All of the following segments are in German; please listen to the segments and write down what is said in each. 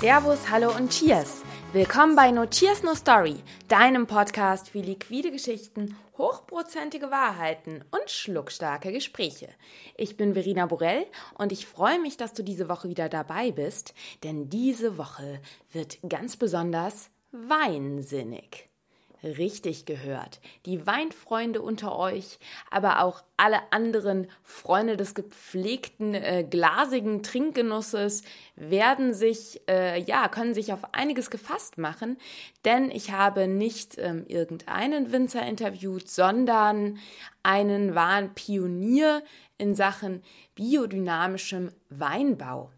Servus, hallo und Cheers! Willkommen bei No Cheers No Story, deinem Podcast für liquide Geschichten, hochprozentige Wahrheiten und schluckstarke Gespräche. Ich bin Verena Borell und ich freue mich, dass du diese Woche wieder dabei bist, denn diese Woche wird ganz besonders weinsinnig richtig gehört. Die Weinfreunde unter euch, aber auch alle anderen Freunde des gepflegten, äh, glasigen Trinkgenusses werden sich, äh, ja, können sich auf einiges gefasst machen, denn ich habe nicht ähm, irgendeinen Winzer interviewt, sondern einen wahren Pionier in Sachen biodynamischem Weinbau.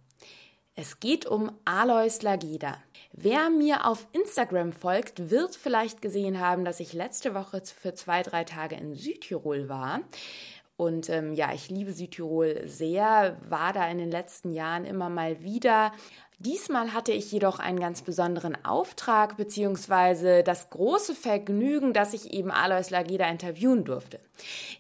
Es geht um Alois Lageda. Wer mir auf Instagram folgt, wird vielleicht gesehen haben, dass ich letzte Woche für zwei, drei Tage in Südtirol war. Und ähm, ja, ich liebe Südtirol sehr, war da in den letzten Jahren immer mal wieder. Diesmal hatte ich jedoch einen ganz besonderen Auftrag beziehungsweise das große Vergnügen, dass ich eben Alois Lageda interviewen durfte.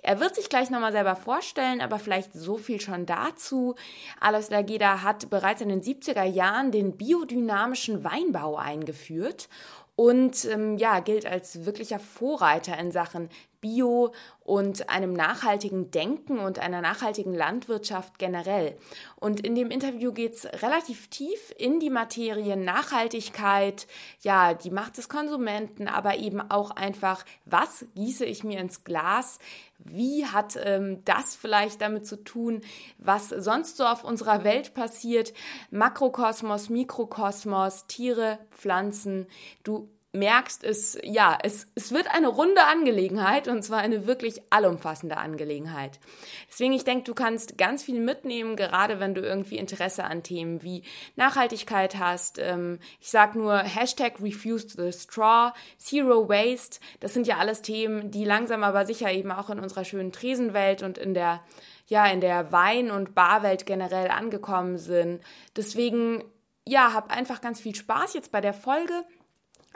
Er wird sich gleich nochmal selber vorstellen, aber vielleicht so viel schon dazu. Alois Lageda hat bereits in den 70er Jahren den biodynamischen Weinbau eingeführt und ähm, ja, gilt als wirklicher Vorreiter in Sachen Bio und einem nachhaltigen Denken und einer nachhaltigen Landwirtschaft generell. Und in dem Interview geht es relativ tief in die Materien Nachhaltigkeit, ja, die Macht des Konsumenten, aber eben auch einfach, was gieße ich mir ins Glas? Wie hat ähm, das vielleicht damit zu tun, was sonst so auf unserer Welt passiert? Makrokosmos, Mikrokosmos, Tiere, Pflanzen. Du merkst, es, ja, es, es wird eine runde Angelegenheit und zwar eine wirklich allumfassende Angelegenheit. Deswegen, ich denke, du kannst ganz viel mitnehmen, gerade wenn du irgendwie Interesse an Themen wie Nachhaltigkeit hast. Ähm, ich sag nur Hashtag Refuse the Straw, Zero Waste. Das sind ja alles Themen, die langsam aber sicher eben auch in unserer schönen Tresenwelt und in der, ja, in der Wein- und Barwelt generell angekommen sind. Deswegen, ja, hab einfach ganz viel Spaß jetzt bei der Folge.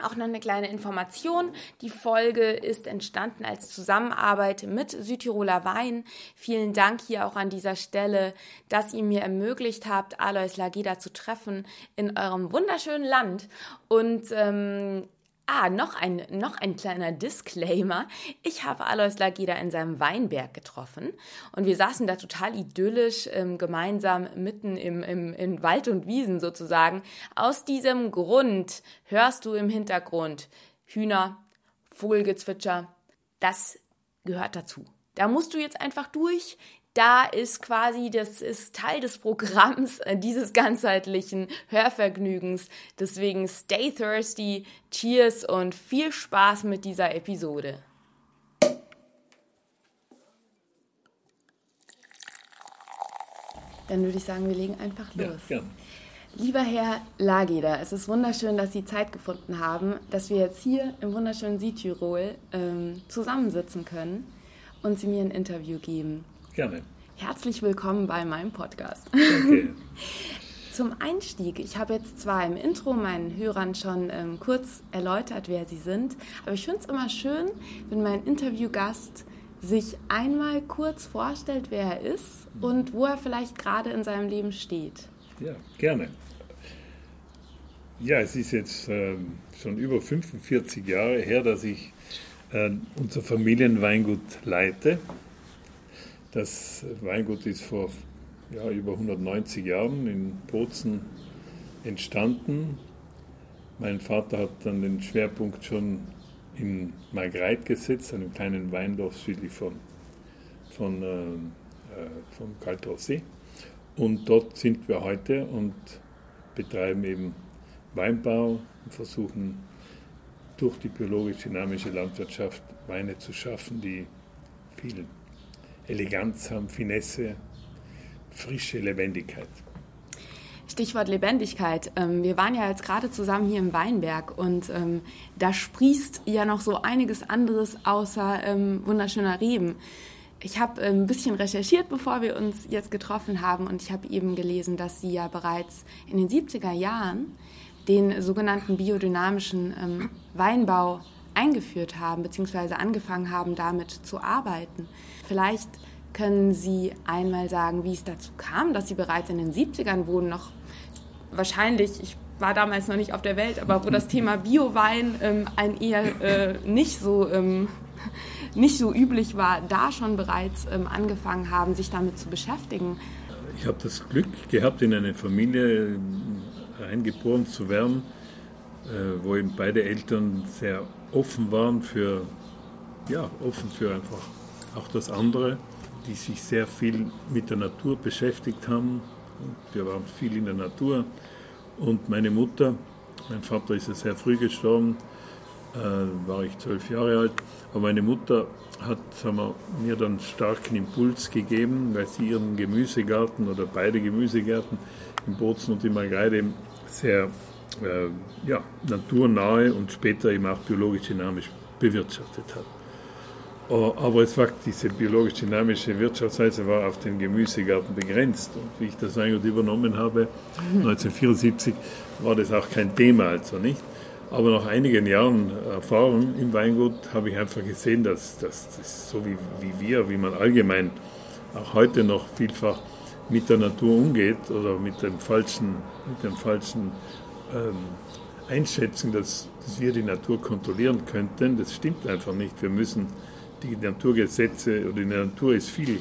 Auch noch eine kleine Information. Die Folge ist entstanden als Zusammenarbeit mit Südtiroler Wein. Vielen Dank hier auch an dieser Stelle, dass ihr mir ermöglicht habt, Alois Lageda zu treffen in eurem wunderschönen Land. Und ähm, Ah, noch ein, noch ein kleiner Disclaimer. Ich habe Alois Lageda in seinem Weinberg getroffen und wir saßen da total idyllisch ähm, gemeinsam mitten im, im, in Wald und Wiesen sozusagen. Aus diesem Grund hörst du im Hintergrund Hühner, Vogelgezwitscher. Das gehört dazu. Da musst du jetzt einfach durch da ist quasi, das ist Teil des Programms äh, dieses ganzheitlichen Hörvergnügens. Deswegen stay thirsty, cheers und viel Spaß mit dieser Episode. Dann würde ich sagen, wir legen einfach los. Ja, ja. Lieber Herr Lageder, es ist wunderschön, dass Sie Zeit gefunden haben, dass wir jetzt hier im wunderschönen Südtirol ähm, zusammensitzen können und Sie mir ein Interview geben. Gerne. Herzlich willkommen bei meinem Podcast. Okay. Zum Einstieg, ich habe jetzt zwar im Intro meinen Hörern schon ähm, kurz erläutert, wer sie sind, aber ich finde es immer schön, wenn mein Interviewgast sich einmal kurz vorstellt, wer er ist und wo er vielleicht gerade in seinem Leben steht. Ja, gerne. Ja, es ist jetzt äh, schon über 45 Jahre her, dass ich äh, unser Familienweingut leite. Das Weingut ist vor ja, über 190 Jahren in Bozen entstanden. Mein Vater hat dann den Schwerpunkt schon in Margreit gesetzt, einem kleinen Weindorf südlich von, von, äh, äh vom Kaltraussee. Und dort sind wir heute und betreiben eben Weinbau und versuchen durch die biologisch-dynamische Landwirtschaft Weine zu schaffen, die viel Eleganz haben, Finesse, frische Lebendigkeit. Stichwort Lebendigkeit. Ähm, wir waren ja jetzt gerade zusammen hier im Weinberg und ähm, da sprießt ja noch so einiges anderes außer ähm, wunderschöner Reben. Ich habe ein bisschen recherchiert, bevor wir uns jetzt getroffen haben und ich habe eben gelesen, dass Sie ja bereits in den 70er Jahren den sogenannten biodynamischen Weinbau eingeführt haben, beziehungsweise angefangen haben, damit zu arbeiten. Vielleicht können Sie einmal sagen, wie es dazu kam, dass Sie bereits in den 70ern wurden, noch wahrscheinlich, ich war damals noch nicht auf der Welt, aber wo das Thema Biowein ähm, ein eher äh, nicht so ähm, nicht so üblich war, da schon bereits ähm, angefangen haben, sich damit zu beschäftigen. Ich habe das Glück gehabt, in eine Familie reingeboren zu werden, wo eben beide Eltern sehr offen waren für, ja, offen für einfach auch das andere, die sich sehr viel mit der Natur beschäftigt haben. Wir waren viel in der Natur. Und meine Mutter, mein Vater ist ja sehr früh gestorben, äh, war ich zwölf Jahre alt. Aber meine Mutter hat wir, mir dann starken Impuls gegeben, weil sie ihren Gemüsegarten oder beide Gemüsegärten im Bozen und im Margreide sehr äh, ja, naturnahe und später eben auch biologisch dynamisch bewirtschaftet hat. Oh, aber es war diese biologisch dynamische Wirtschaftsweise war auf den Gemüsegarten begrenzt. Und wie ich das eigentlich übernommen habe, 1974, war das auch kein Thema, also nicht. Aber nach einigen Jahren Erfahrung im Weingut habe ich einfach gesehen, dass, dass das so wie, wie wir, wie man allgemein auch heute noch vielfach mit der Natur umgeht oder mit dem falschen, mit dem falschen ähm, Einschätzung, dass, dass wir die Natur kontrollieren könnten, das stimmt einfach nicht. Wir müssen die Naturgesetze oder die Natur ist viel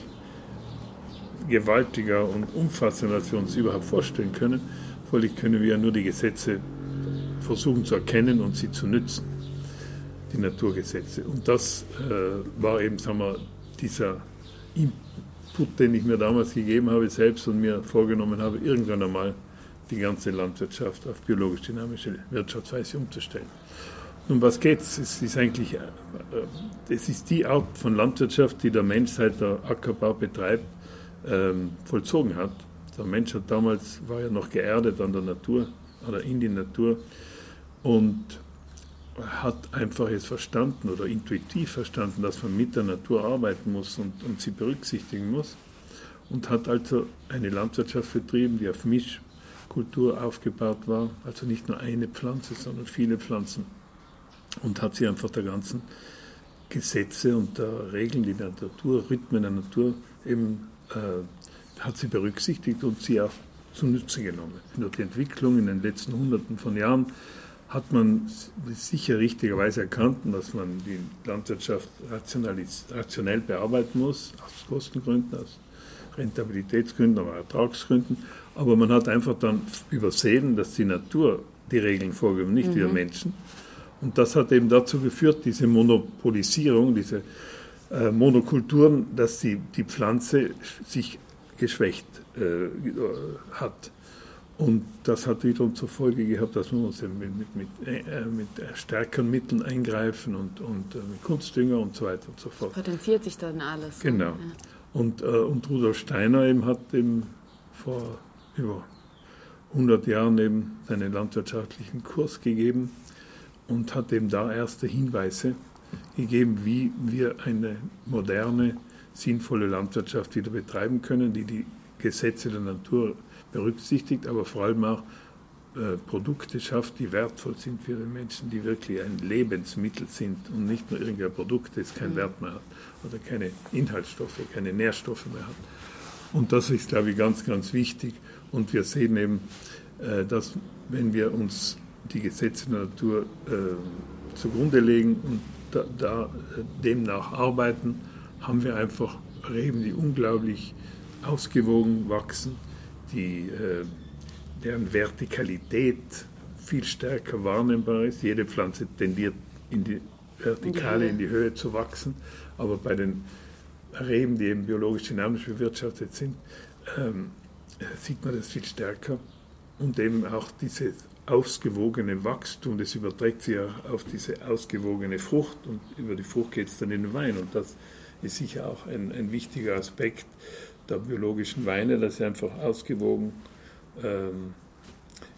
gewaltiger und umfassender, als wir uns überhaupt vorstellen können. Folglich können wir ja nur die Gesetze versuchen zu erkennen und sie zu nützen, die Naturgesetze. Und das äh, war eben, sagen wir, dieser Input, den ich mir damals gegeben habe, selbst und mir vorgenommen habe, irgendwann einmal die ganze Landwirtschaft auf biologisch-dynamische Wirtschaftsweise umzustellen. Um was geht es? Es ist eigentlich, äh, es ist die Art von Landwirtschaft, die der Mensch seit der Ackerbau betreibt, ähm, vollzogen hat. Der Mensch hat damals, war ja noch geerdet an der Natur oder in die Natur und hat einfach jetzt verstanden oder intuitiv verstanden, dass man mit der Natur arbeiten muss und, und sie berücksichtigen muss und hat also eine Landwirtschaft betrieben, die auf Mischkultur aufgebaut war, also nicht nur eine Pflanze, sondern viele Pflanzen und hat sie einfach der ganzen Gesetze und der Regeln, die der Natur, Rhythmen der Natur eben äh, hat sie berücksichtigt und sie auch zunutze genommen. Durch die Entwicklung in den letzten Hunderten von Jahren hat man sicher richtigerweise erkannt, dass man die Landwirtschaft rationell bearbeiten muss, aus Kostengründen, aus Rentabilitätsgründen, aber Ertragsgründen. Aber man hat einfach dann übersehen, dass die Natur die Regeln vorgibt, nicht mhm. wir Menschen. Und das hat eben dazu geführt, diese Monopolisierung, diese äh, Monokulturen, dass die, die Pflanze sich geschwächt äh, hat. Und das hat wiederum zur Folge gehabt, dass wir uns mit, mit, mit, äh, mit stärkeren Mitteln eingreifen und, und äh, mit Kunstdünger und so weiter und so fort. Das potenziert sich dann alles. Genau. Ja. Und, äh, und Rudolf Steiner eben hat eben vor über 100 Jahren eben seinen landwirtschaftlichen Kurs gegeben und hat eben da erste Hinweise gegeben, wie wir eine moderne, sinnvolle Landwirtschaft wieder betreiben können, die die Gesetze der Natur berücksichtigt, aber vor allem auch äh, Produkte schafft, die wertvoll sind für den Menschen, die wirklich ein Lebensmittel sind und nicht nur irgendein Produkt, das keinen mhm. Wert mehr hat oder keine Inhaltsstoffe, keine Nährstoffe mehr hat. Und das ist, glaube ich, ganz, ganz wichtig. Und wir sehen eben, äh, dass wenn wir uns die Gesetze der Natur äh, zugrunde legen und da, da äh, demnach arbeiten, haben wir einfach Reben, die unglaublich ausgewogen wachsen, die, deren Vertikalität viel stärker wahrnehmbar ist. Jede Pflanze tendiert in die Vertikale, in die Höhe zu wachsen, aber bei den Reben, die eben biologisch dynamisch bewirtschaftet sind, ähm, sieht man das viel stärker und eben auch dieses ausgewogene Wachstum, das überträgt sich ja auf diese ausgewogene Frucht und über die Frucht geht es dann in den Wein und das ist sicher auch ein, ein wichtiger Aspekt der biologischen Weine, dass sie einfach ausgewogen ähm,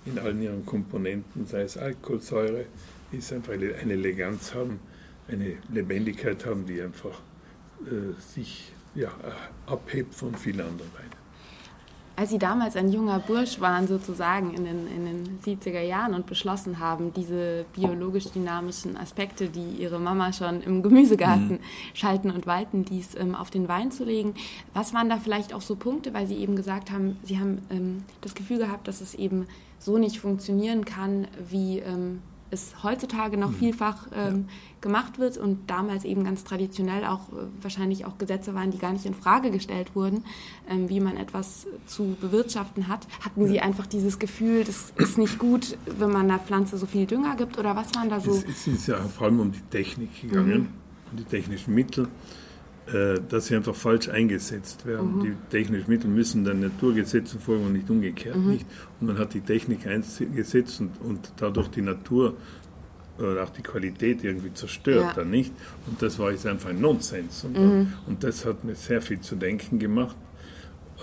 in allen ihren Komponenten, sei es Alkoholsäure, ist einfach eine Eleganz haben, eine Lebendigkeit haben, die einfach äh, sich ja, abhebt von vielen anderen Weinen. Als Sie damals ein junger Bursch waren, sozusagen in den, in den 70er Jahren und beschlossen haben, diese biologisch-dynamischen Aspekte, die Ihre Mama schon im Gemüsegarten mhm. schalten und walten ließ, ähm, auf den Wein zu legen, was waren da vielleicht auch so Punkte, weil Sie eben gesagt haben, Sie haben ähm, das Gefühl gehabt, dass es eben so nicht funktionieren kann, wie ähm, es heutzutage noch mhm. vielfach ähm, ja. gemacht wird und damals eben ganz traditionell auch äh, wahrscheinlich auch Gesetze waren, die gar nicht in Frage gestellt wurden, ähm, wie man etwas zu bewirtschaften hat. Hatten ja. Sie einfach dieses Gefühl, das ist nicht gut, wenn man der Pflanze so viel Dünger gibt oder was waren da so? Es, ist ja vor allem um die Technik gegangen, mhm. um die technischen Mittel. Äh, dass sie einfach falsch eingesetzt werden. Mhm. Die technischen Mittel müssen den Naturgesetzen folgen und nicht umgekehrt. Mhm. Nicht? Und man hat die Technik eingesetzt und, und dadurch die Natur oder auch die Qualität irgendwie zerstört ja. dann nicht. Und das war jetzt einfach ein Nonsens. Und, mhm. und das hat mir sehr viel zu denken gemacht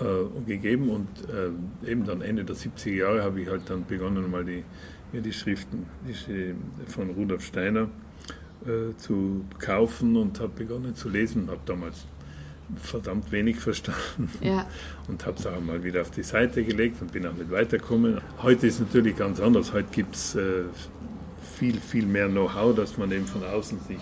äh, und gegeben. Und äh, eben dann Ende der 70er Jahre habe ich halt dann begonnen, mal die, mir die Schriften die, von Rudolf Steiner äh, zu kaufen und habe begonnen zu lesen. Habe damals verdammt wenig verstanden ja. und habe es auch mal wieder auf die Seite gelegt und bin auch nicht weitergekommen. Heute ist es natürlich ganz anders. Heute gibt es äh, viel, viel mehr Know-how, dass man eben von außen sich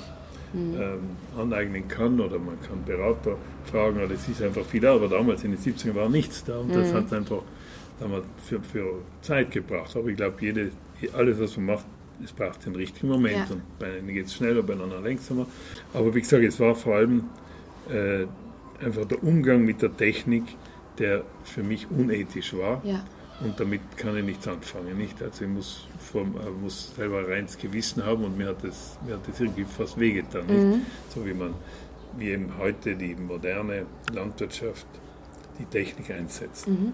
mhm. ähm, aneignen kann oder man kann Berater fragen. Oder es ist einfach viel da, aber damals in den 70ern war nichts da und mhm. das hat einfach damals für, für Zeit gebracht. Aber ich glaube, alles, was man macht, es braucht den richtigen Moment ja. und bei einem geht es schneller, bei anderen langsamer. Aber wie gesagt, es war vor allem äh, einfach der Umgang mit der Technik, der für mich unethisch war. Ja. Und damit kann ich nichts anfangen. Nicht? Also ich muss, vom, äh, muss selber reins Gewissen haben und mir hat das, mir hat das irgendwie fast wehgetan. Mhm. So wie man, wie eben heute die moderne Landwirtschaft die Technik einsetzt. Mhm.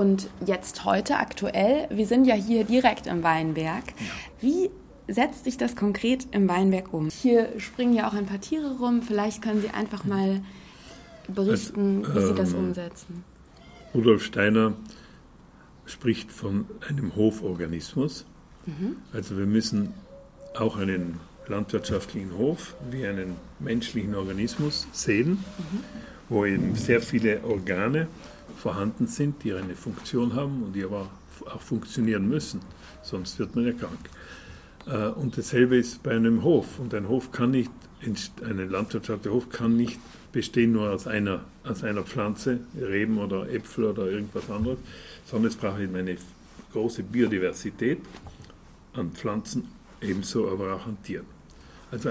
Und jetzt heute aktuell, wir sind ja hier direkt im Weinberg. Wie setzt sich das konkret im Weinberg um? Hier springen ja auch ein paar Tiere rum. Vielleicht können Sie einfach mal berichten, also, wie Sie das ähm, umsetzen. Rudolf Steiner spricht von einem Hoforganismus. Mhm. Also wir müssen auch einen landwirtschaftlichen Hof wie einen menschlichen Organismus sehen, mhm. wo eben sehr viele Organe vorhanden sind, die eine Funktion haben und die aber auch funktionieren müssen, sonst wird man ja krank. Äh, und dasselbe ist bei einem Hof. Und ein Hof kann nicht, eine landwirtschaftliche Hof kann nicht bestehen nur aus einer, aus einer Pflanze, Reben oder Äpfel oder irgendwas anderes, sondern es braucht eben eine große Biodiversität an Pflanzen, ebenso aber auch an Tieren. Also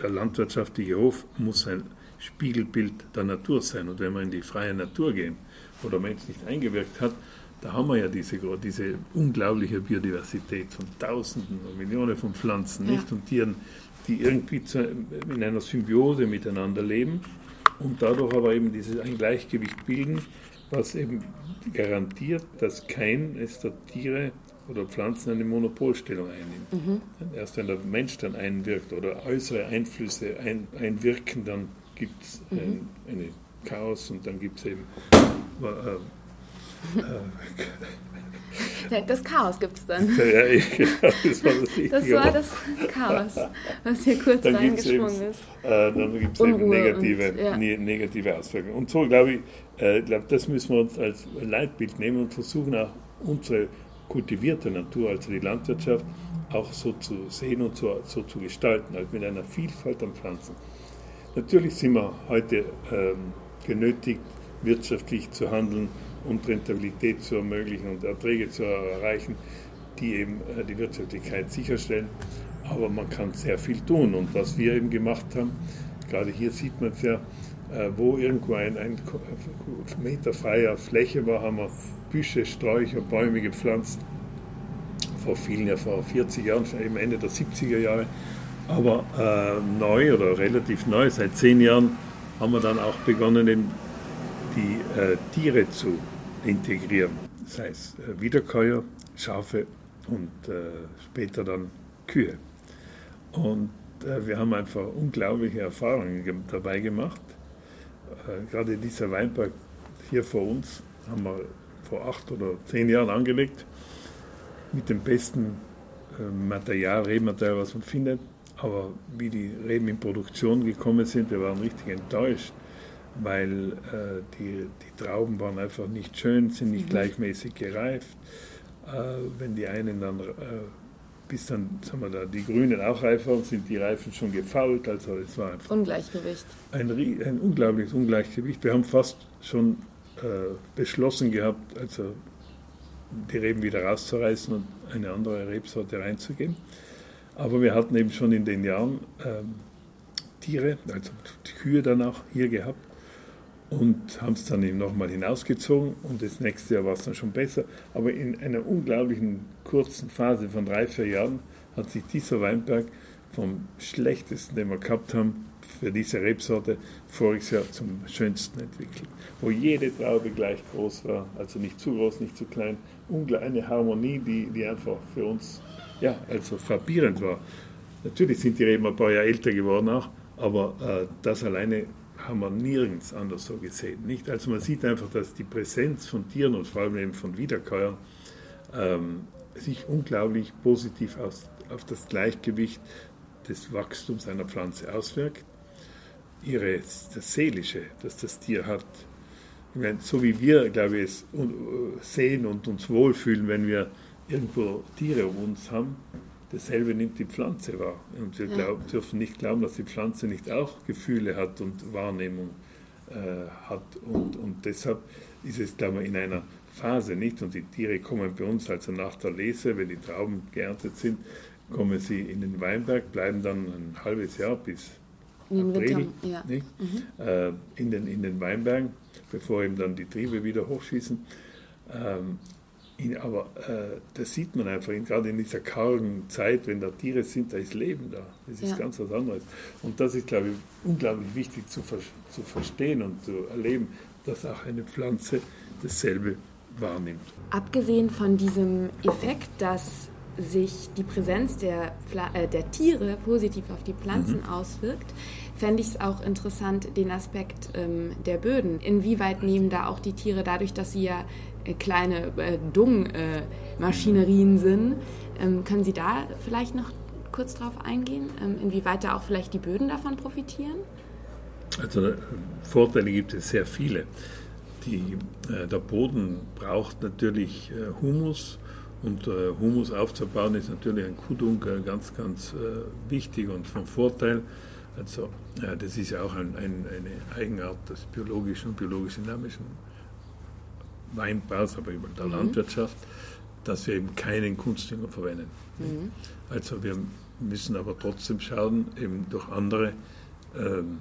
der landwirtschaftliche Hof muss ein Spiegelbild der Natur sein. Und wenn wir in die freie Natur gehen, wo der Mensch nicht eingewirkt hat, da haben wir ja diese, diese unglaubliche Biodiversität von Tausenden und Millionen von Pflanzen ja. nicht? und Tieren, die irgendwie zu, in einer Symbiose miteinander leben und dadurch aber eben dieses ein Gleichgewicht bilden, was eben garantiert, dass kein der Tiere oder Pflanzen eine Monopolstellung einnimmt. Mhm. Erst wenn der Mensch dann einwirkt oder äußere Einflüsse ein, einwirken, dann gibt es mhm. ein, eine Chaos und dann gibt es eben. Äh, äh, das Chaos gibt es dann. Ja, genau, das war das, das, war das Chaos, was hier kurz dann reingesprungen ist. Äh, dann gibt es eben negative, und, ja. ne, negative Auswirkungen. Und so glaube ich, äh, glaub, das müssen wir uns als Leitbild nehmen und versuchen auch unsere kultivierte Natur, also die Landwirtschaft, auch so zu sehen und so, so zu gestalten, halt mit einer Vielfalt an Pflanzen. Natürlich sind wir heute ähm, genötigt, wirtschaftlich zu handeln und Rentabilität zu ermöglichen und Erträge zu erreichen, die eben äh, die Wirtschaftlichkeit sicherstellen. Aber man kann sehr viel tun. Und was wir eben gemacht haben, gerade hier sieht man es ja, äh, wo irgendwo ein, ein Meter freier Fläche war, haben wir Büsche, Sträucher, Bäume gepflanzt. Vor vielen Jahren, vor 40 Jahren, eben Ende der 70er Jahre. Aber äh, neu oder relativ neu, seit zehn Jahren, haben wir dann auch begonnen, die äh, Tiere zu integrieren. Das heißt äh, Wiederkäuer, Schafe und äh, später dann Kühe. Und äh, wir haben einfach unglaubliche Erfahrungen dabei gemacht. Äh, gerade dieser Weinberg hier vor uns haben wir vor acht oder zehn Jahren angelegt mit dem besten Material, Rehmaterial, was man findet. Aber wie die Reben in Produktion gekommen sind, wir waren richtig enttäuscht. Weil äh, die, die Trauben waren einfach nicht schön, sind nicht mhm. gleichmäßig gereift. Äh, wenn die einen dann, äh, bis dann, sagen wir da, die Grünen auch reif waren, sind die Reifen schon gefault. Also es war einfach Ungleichgewicht. Ein, ein unglaubliches Ungleichgewicht. Wir haben fast schon äh, beschlossen gehabt, also die Reben wieder rauszureißen und eine andere Rebsorte reinzugeben. Aber wir hatten eben schon in den Jahren ähm, Tiere, also die Kühe danach hier gehabt und haben es dann eben nochmal hinausgezogen und das nächste Jahr war es dann schon besser. Aber in einer unglaublichen kurzen Phase von drei, vier Jahren hat sich dieser Weinberg vom schlechtesten, den wir gehabt haben, für diese Rebsorte voriges Jahr zum schönsten entwickelt. Wo jede Traube gleich groß war, also nicht zu groß, nicht zu klein. Eine Harmonie, die, die einfach für uns ja, also frappierend war. Natürlich sind die Reben ein paar Jahre älter geworden auch, aber äh, das alleine haben wir nirgends anders so gesehen. Nicht? Also man sieht einfach, dass die Präsenz von Tieren und vor allem eben von Wiederkäuern ähm, sich unglaublich positiv auf, auf das Gleichgewicht des Wachstums einer Pflanze auswirkt. Ihre, das Seelische, das das Tier hat. Ich meine, so wie wir, glaube ich, es sehen und uns wohlfühlen, wenn wir irgendwo Tiere um uns haben, dasselbe nimmt die Pflanze wahr. Und wir glaub, dürfen nicht glauben, dass die Pflanze nicht auch Gefühle hat und Wahrnehmung äh, hat. Und, und deshalb ist es, glaube ich, in einer Phase nicht. Und die Tiere kommen bei uns also nach der Lese, wenn die Trauben geerntet sind, kommen sie in den Weinberg, bleiben dann ein halbes Jahr bis in April ja. Mhm. Äh, in, den, in den Weinbergen, bevor eben dann die Triebe wieder hochschießen. Ähm, aber äh, das sieht man einfach, gerade in dieser kargen Zeit, wenn da Tiere sind, da ist Leben da. Das ist ja. ganz was anderes. Und das ist, glaube ich, unglaublich wichtig zu, zu verstehen und zu erleben, dass auch eine Pflanze dasselbe wahrnimmt. Abgesehen von diesem Effekt, dass sich die Präsenz der, äh, der Tiere positiv auf die Pflanzen mhm. auswirkt, fände ich es auch interessant, den Aspekt ähm, der Böden. Inwieweit nehmen da auch die Tiere, dadurch, dass sie ja äh, kleine äh, Dung-Maschinerien sind. Ähm, können Sie da vielleicht noch kurz drauf eingehen, ähm, inwieweit da auch vielleicht die Böden davon profitieren? Also äh, Vorteile gibt es sehr viele. Die, äh, der Boden braucht natürlich äh, Humus und äh, Humus aufzubauen ist natürlich ein Kuhdunkel ganz, ganz wichtig und von Vorteil. Also das ist ja auch ein, ein, eine Eigenart des biologischen und biologisch-dynamischen Weinbaus, aber über der mhm. Landwirtschaft, dass wir eben keinen Kunstdünger verwenden. Mhm. Also wir müssen aber trotzdem schauen, eben durch andere ähm,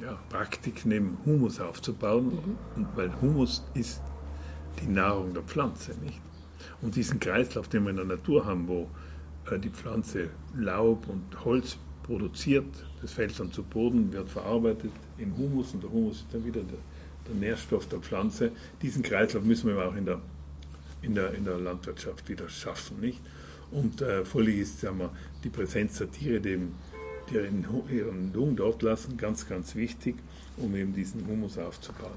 ja, Praktiken eben Humus aufzubauen, mhm. weil Humus ist die Nahrung der Pflanze, nicht? Und diesen Kreislauf, den wir in der Natur haben, wo äh, die Pflanze Laub und Holz produziert, das fällt dann zu Boden, wird verarbeitet in Humus und der Humus ist dann wieder der der Nährstoff der Pflanze. Diesen Kreislauf müssen wir auch in der, in der, in der Landwirtschaft wieder schaffen. Nicht? Und äh, völlig ist sagen wir, die Präsenz der Tiere, die, die ihren, ihren Dung dort lassen, ganz, ganz wichtig, um eben diesen Humus aufzubauen.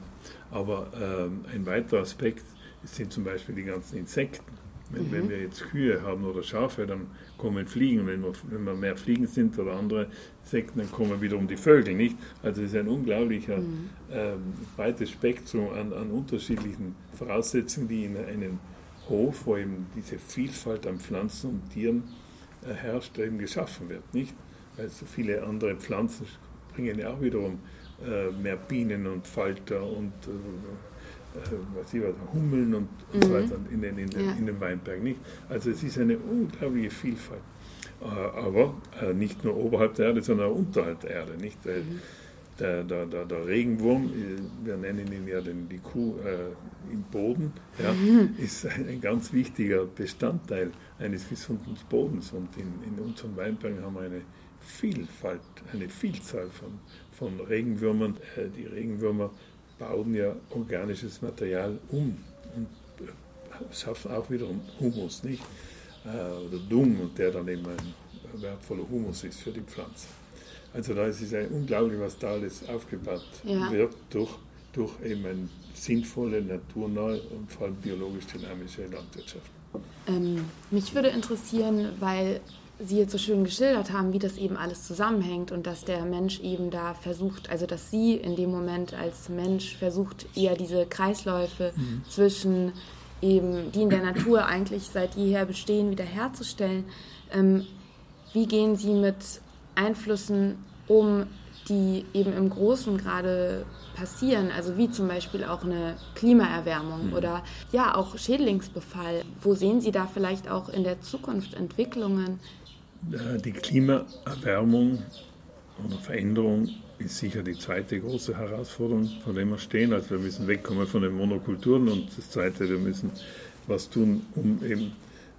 Aber ähm, ein weiterer Aspekt sind zum Beispiel die ganzen Insekten. Wenn, mhm. wenn, wir jetzt Kühe haben oder Schafe, dann kommen Fliegen. Wenn wir, wenn wir mehr Fliegen sind oder andere Insekten, dann kommen wiederum die Vögel, nicht? Also es ist ein unglaublicher mhm. ähm, breites Spektrum an, an, unterschiedlichen Voraussetzungen, die in einem Hof, wo eben diese Vielfalt an Pflanzen und Tieren äh, herrscht, eben geschaffen wird, nicht? Weil so viele andere Pflanzen bringen ja auch wiederum äh, mehr Bienen und Falter und äh, was ich weiß, Hummeln und, mhm. so weiter in den, in, den, ja. in den Weinberg nicht. Also es ist eine unglaubliche Vielfalt. Äh, aber äh, nicht nur oberhalb der Erde, sondern auch unterhalb der Erde. Nicht? Mhm. Der, der, der, der, Regenwurm, wir nennen ihn ja den, die Kuh äh, im Boden, ja, mhm. ist ein, ein, ganz wichtiger Bestandteil eines gesunden Bodens. Und in, in unseren Weinbergen haben wir eine Vielfalt, eine Vielzahl von, von Regenwürmern. Äh, die Regenwürmer bauen ja organisches Material um und äh, schaffen auch wiederum Humus, nicht? Äh, oder Dung, und der dann eben ein wertvoller Humus ist für die Pflanze. Also da ist es unglaublich, was da alles aufgebaut ja. wird durch, durch eben eine sinnvolle, naturnahe und vor allem biologisch dynamische Landwirtschaft. Ähm, mich würde interessieren, weil Sie jetzt so schön geschildert haben, wie das eben alles zusammenhängt und dass der Mensch eben da versucht, also dass Sie in dem Moment als Mensch versucht, eher diese Kreisläufe mhm. zwischen eben, die in der Natur eigentlich seit jeher bestehen, wiederherzustellen. Ähm, wie gehen Sie mit Einflüssen um, die eben im Großen gerade passieren, also wie zum Beispiel auch eine Klimaerwärmung mhm. oder ja auch Schädlingsbefall. Wo sehen Sie da vielleicht auch in der Zukunft Entwicklungen? Die Klimaerwärmung oder Veränderung ist sicher die zweite große Herausforderung, vor der wir stehen. Also wir müssen wegkommen von den Monokulturen und das zweite, wir müssen was tun, um eben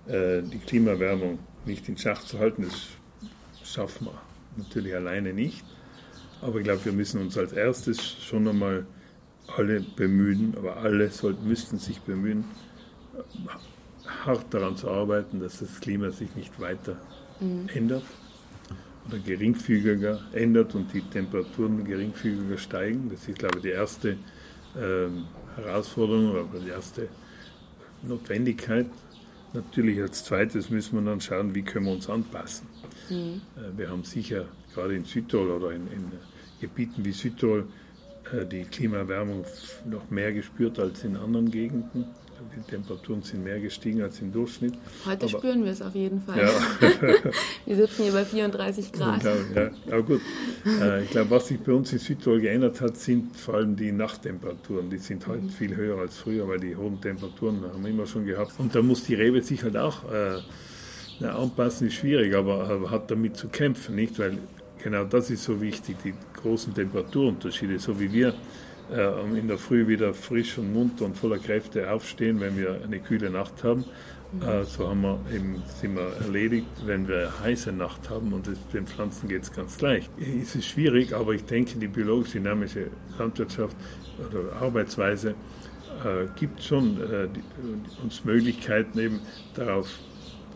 äh, die Klimaerwärmung nicht in Schach zu halten. Das schaffen wir natürlich alleine nicht. Aber ich glaube, wir müssen uns als erstes schon einmal alle bemühen, aber alle sollten, müssten sich bemühen, hart daran zu arbeiten, dass das Klima sich nicht weiter mhm. ändert oder geringfügiger ändert und die Temperaturen geringfügiger steigen. Das ist, glaube ich, die erste ähm, Herausforderung oder die erste Notwendigkeit. Natürlich als zweites müssen wir dann schauen, wie können wir uns anpassen. Mhm. Äh, wir haben sicher gerade in Südtirol oder in, in Gebieten wie Südtirol äh, die Klimaerwärmung noch mehr gespürt als in anderen Gegenden. Die Temperaturen sind mehr gestiegen als im Durchschnitt. Heute aber, spüren wir es auf jeden Fall. Ja. wir sitzen hier bei 34 Grad. Ja, ja. Aber gut, äh, ich glaube, was sich bei uns in Südtirol geändert hat, sind vor allem die Nachttemperaturen. Die sind heute mhm. viel höher als früher, weil die hohen Temperaturen haben wir immer schon gehabt. Und da muss die Rebe sich halt auch äh, anpassen, ist schwierig, aber, aber hat damit zu kämpfen, nicht? Weil genau das ist so wichtig, die großen Temperaturunterschiede, so wie wir äh, in der Früh wieder frisch und munter und voller Kräfte aufstehen, wenn wir eine kühle Nacht haben. Äh, so haben wir eben, sind wir erledigt, wenn wir eine heiße Nacht haben und das, den Pflanzen geht es ganz leicht. Es ist schwierig, aber ich denke, die biologisch-dynamische Landwirtschaft oder Arbeitsweise äh, gibt schon äh, die, uns Möglichkeiten eben darauf,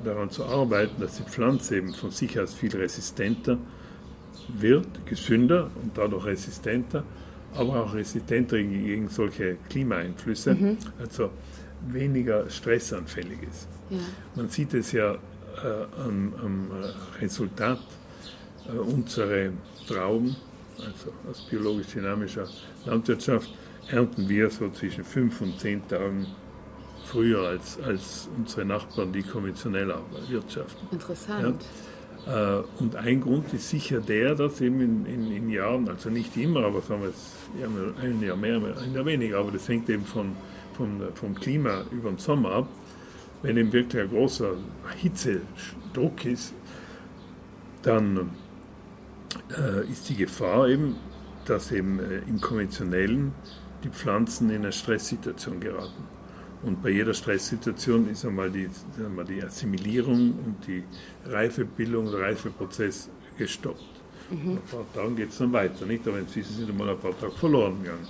daran zu arbeiten, dass die Pflanze eben von sich aus viel resistenter wird, gesünder und dadurch resistenter, aber auch resistenter gegen solche Klimaeinflüsse, mhm. also weniger stressanfällig ist. Ja. Man sieht es ja äh, am, am, Resultat äh, unserer Trauben, also aus biologisch-dynamischer Landwirtschaft, ernten wir so zwischen fünf und zehn Tagen früher als, als unsere Nachbarn, die konventionell wirtschaften. Interessant. Ja? Äh, und ein Grund ist sicher der, dass eben in, in, in Jahren, also nicht immer, aber sagen wir es, ein Jahr mehr, ein Jahr weniger, aber das hängt eben von, von, vom Klima über den Sommer ab. Wenn eben wirklich ein großer Hitzedruck ist, dann äh, ist die Gefahr eben, dass eben äh, im Konventionellen die Pflanzen in eine Stresssituation geraten. Und bei jeder Stresssituation ist einmal die, einmal die Assimilierung und die Reifebildung, der Reifeprozess gestoppt. Mhm. Ein paar Tagen geht es dann weiter, nicht? Aber jetzt sind einmal ein paar Tage verloren gegangen.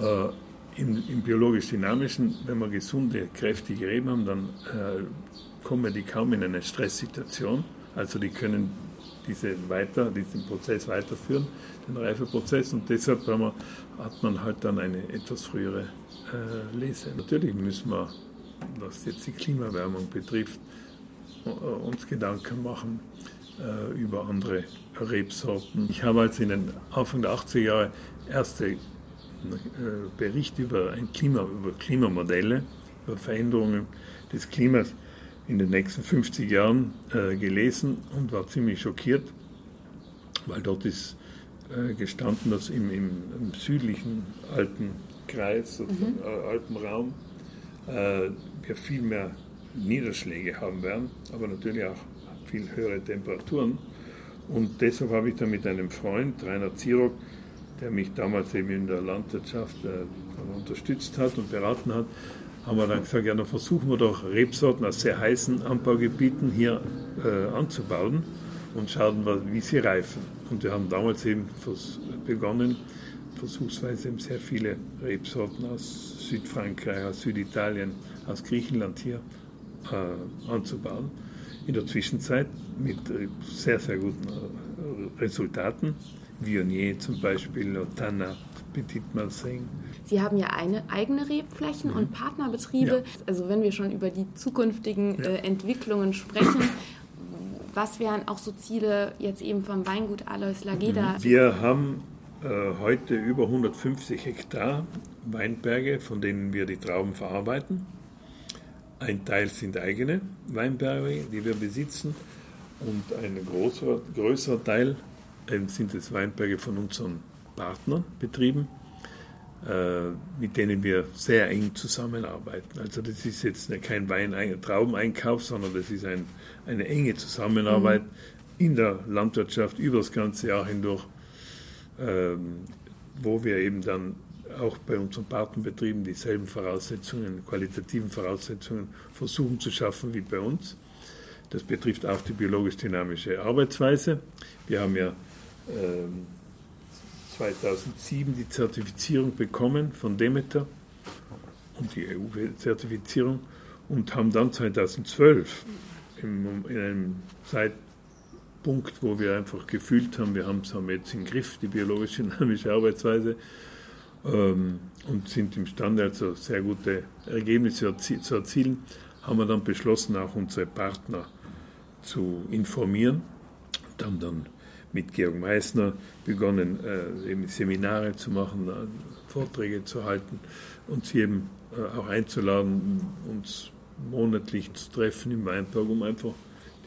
Äh, im, Im biologisch-dynamischen, wenn wir gesunde, kräftige Reben haben, dann äh, kommen die kaum in eine Stresssituation. Also die können diese weiter, diesen Prozess weiterführen, den Reifeprozess. Und deshalb man, hat man halt dann eine etwas frühere äh, Lese. Natürlich müssen wir, was jetzt die Klimaerwärmung betrifft, uns Gedanken machen äh, über andere Rebsorten. Ich habe als in den Anfang der 80er Jahre erste äh, Bericht über, ein Klima, über Klimamodelle, über Veränderungen des Klimas in den nächsten 50 Jahren äh, gelesen und war ziemlich schockiert, weil dort ist äh, gestanden, dass im, im, im, südlichen alten Kreis, mhm. Äh, Alpenraum, äh, wir viel mehr Niederschläge haben werden, aber natürlich auch viel höhere Temperaturen. Und deshalb habe ich dann mit einem Freund, Rainer Zirock, der mich damals eben in der Landwirtschaft äh, unterstützt hat und beraten hat, haben wir dann gesagt, ja, dann versuchen wir doch Rebsorten aus sehr heißen Anbaugebieten hier äh, anzubauen und schauen, wie sie reifen. Und wir haben damals eben begonnen, versuchsweise eben sehr viele Rebsorten aus Südfrankreich, aus Süditalien, aus Griechenland hier äh, anzubauen. In der Zwischenzeit mit äh, sehr, sehr guten äh, Resultaten. Viognier zum Beispiel, Otana, Petit Marseille. Sie haben ja eine, eigene Rebflächen mhm. und Partnerbetriebe. Ja. Also wenn wir schon über die zukünftigen ja. äh, Entwicklungen sprechen, was wären auch so Ziele jetzt eben vom Weingut Alois Lageda? Mhm. Wir haben äh, heute über 150 Hektar Weinberge, von denen wir die Trauben verarbeiten. Ein Teil sind eigene Weinberge, die wir besitzen, und ein großer, größerer Teil äh, sind es Weinberge von unseren Partnerbetrieben, äh, mit denen wir sehr eng zusammenarbeiten. Also das ist jetzt kein Wein Traubeneinkauf, sondern das ist ein, eine enge Zusammenarbeit mhm. in der Landwirtschaft über das ganze Jahr hindurch, ähm, wo wir eben dann auch bei unseren Partnerbetrieben dieselben Voraussetzungen, qualitativen Voraussetzungen versuchen zu schaffen wie bei uns. Das betrifft auch die biologisch-dynamische Arbeitsweise. Wir haben ja ähm, 2007 die Zertifizierung bekommen von Demeter und die EU-Zertifizierung und haben dann 2012 in einem Zeitpunkt, wo wir einfach gefühlt haben, wir haben es jetzt im Griff, die biologisch-dynamische Arbeitsweise, ähm, und sind imstande, also sehr gute Ergebnisse zu erzielen, haben wir dann beschlossen, auch unsere Partner zu informieren und haben dann mit Georg Meissner begonnen, äh, Seminare zu machen, äh, Vorträge zu halten, uns eben äh, auch einzuladen, uns monatlich zu treffen im Weinberg, um einfach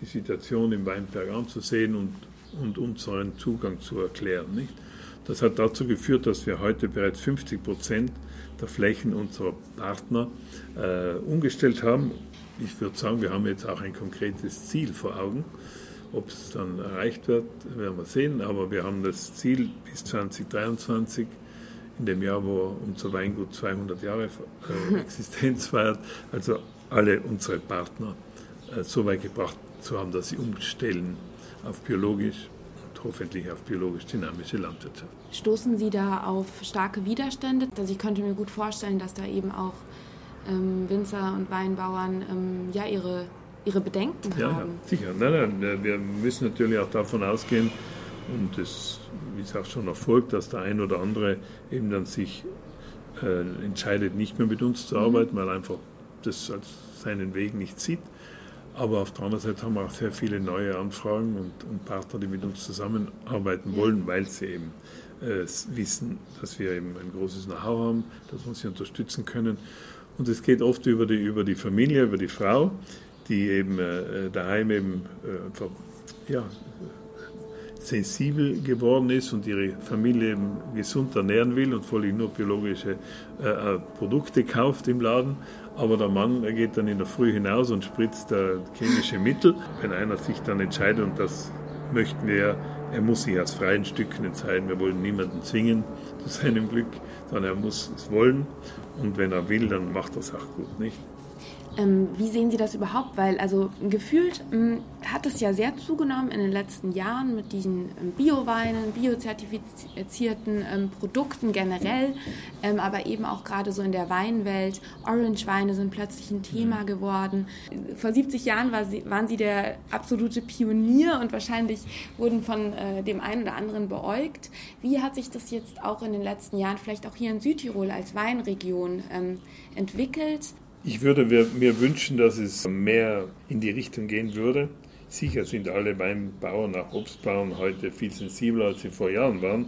die Situation im Weinberg anzusehen und, und unseren Zugang zu erklären. Nicht? Das hat dazu geführt, dass wir heute bereits 50 Prozent der Flächen unserer Partner äh, umgestellt haben. Ich würde sagen, wir haben jetzt auch ein konkretes Ziel vor Augen. Ob es dann erreicht wird, werden wir sehen. Aber wir haben das Ziel bis 2023, in dem Jahr, wo unser Weingut 200 Jahre äh, Existenz feiert, also alle unsere Partner äh, so weit gebracht zu haben, dass sie umstellen auf biologisch hoffentlich auf biologisch dynamische Landwirtschaft. Stoßen Sie da auf starke Widerstände? Also ich könnte mir gut vorstellen, dass da eben auch ähm, Winzer und Weinbauern ähm, ja ihre ihre Bedenken ja, haben. Ja, sicher. Nein, nein, wir müssen natürlich auch davon ausgehen, und es ist auch schon erfolgt, dass der ein oder andere eben dann sich äh, entscheidet, nicht mehr mit uns zu mhm. arbeiten, mhm. weil einfach das als seinen Weg nicht sieht. Aber auf der anderen Seite haben wir auch sehr viele neue Anfragen und, und Partner, die mit uns zusammenarbeiten wollen, weil sie eben äh, wissen, dass wir eben ein großes Know-how haben, dass wir sie unterstützen können. Und es geht oft über die, über die Familie, über die Frau, die eben äh, daheim eben äh, einfach, ja, sensibel geworden ist und ihre Familie eben gesund ernähren will und völlig nur biologische äh, äh Produkte kauft im Laden. Aber der Mann er geht dann in der Früh hinaus und spritzt äh, chemische Mittel. Wenn einer sich dann entscheidet, und das möchten wir, er muss sich aus freien Stücken entscheiden. Wir wollen niemanden zwingen zu seinem Glück, sondern er muss es wollen. Und wenn er will, dann macht er es auch gut, nicht? Ähm, wie sehen Sie das überhaupt? Weil also gefühlt ähm, hat es ja sehr zugenommen in den letzten Jahren mit diesen ähm, Bio-Weinen, biozertifizierten ähm, Produkten generell, ähm, aber eben auch gerade so in der Weinwelt. Orange-Weine sind plötzlich ein Thema mhm. geworden. Vor 70 Jahren war sie, waren Sie der absolute Pionier und wahrscheinlich wurden von äh, dem einen oder anderen beäugt. Wie hat sich das jetzt auch in den letzten Jahren, vielleicht auch hier in Südtirol als Weinregion, ähm, entwickelt? Ich würde mir wünschen, dass es mehr in die Richtung gehen würde. Sicher sind alle Weinbauern, auch Obstbauern, heute viel sensibler, als sie vor Jahren waren.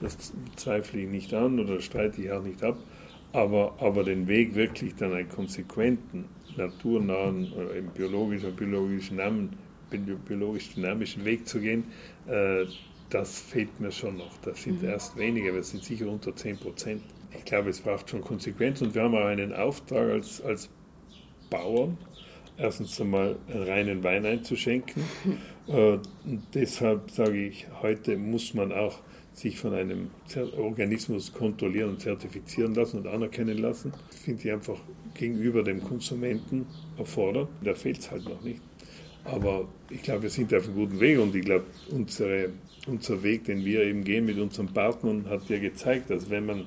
Das zweifle ich nicht an oder streite ich auch nicht ab. Aber, aber den Weg wirklich dann einen konsequenten, naturnahen, oder eben biologischen, biologischen Namen, biologisch dynamischen Weg zu gehen, äh, das fehlt mir schon noch. Das sind mhm. erst weniger, wir sind sicher unter 10 Prozent ich glaube, es braucht schon Konsequenz und wir haben auch einen Auftrag als, als Bauern, erstens einmal einen reinen Wein einzuschenken. Äh, deshalb sage ich, heute muss man auch sich von einem Organismus kontrollieren und zertifizieren lassen und anerkennen lassen. Das finde ich einfach gegenüber dem Konsumenten erfordert. Da fehlt es halt noch nicht. Aber ich glaube, wir sind auf einem guten Weg und ich glaube, unsere, unser Weg, den wir eben gehen mit unseren Partnern, hat ja gezeigt, dass wenn man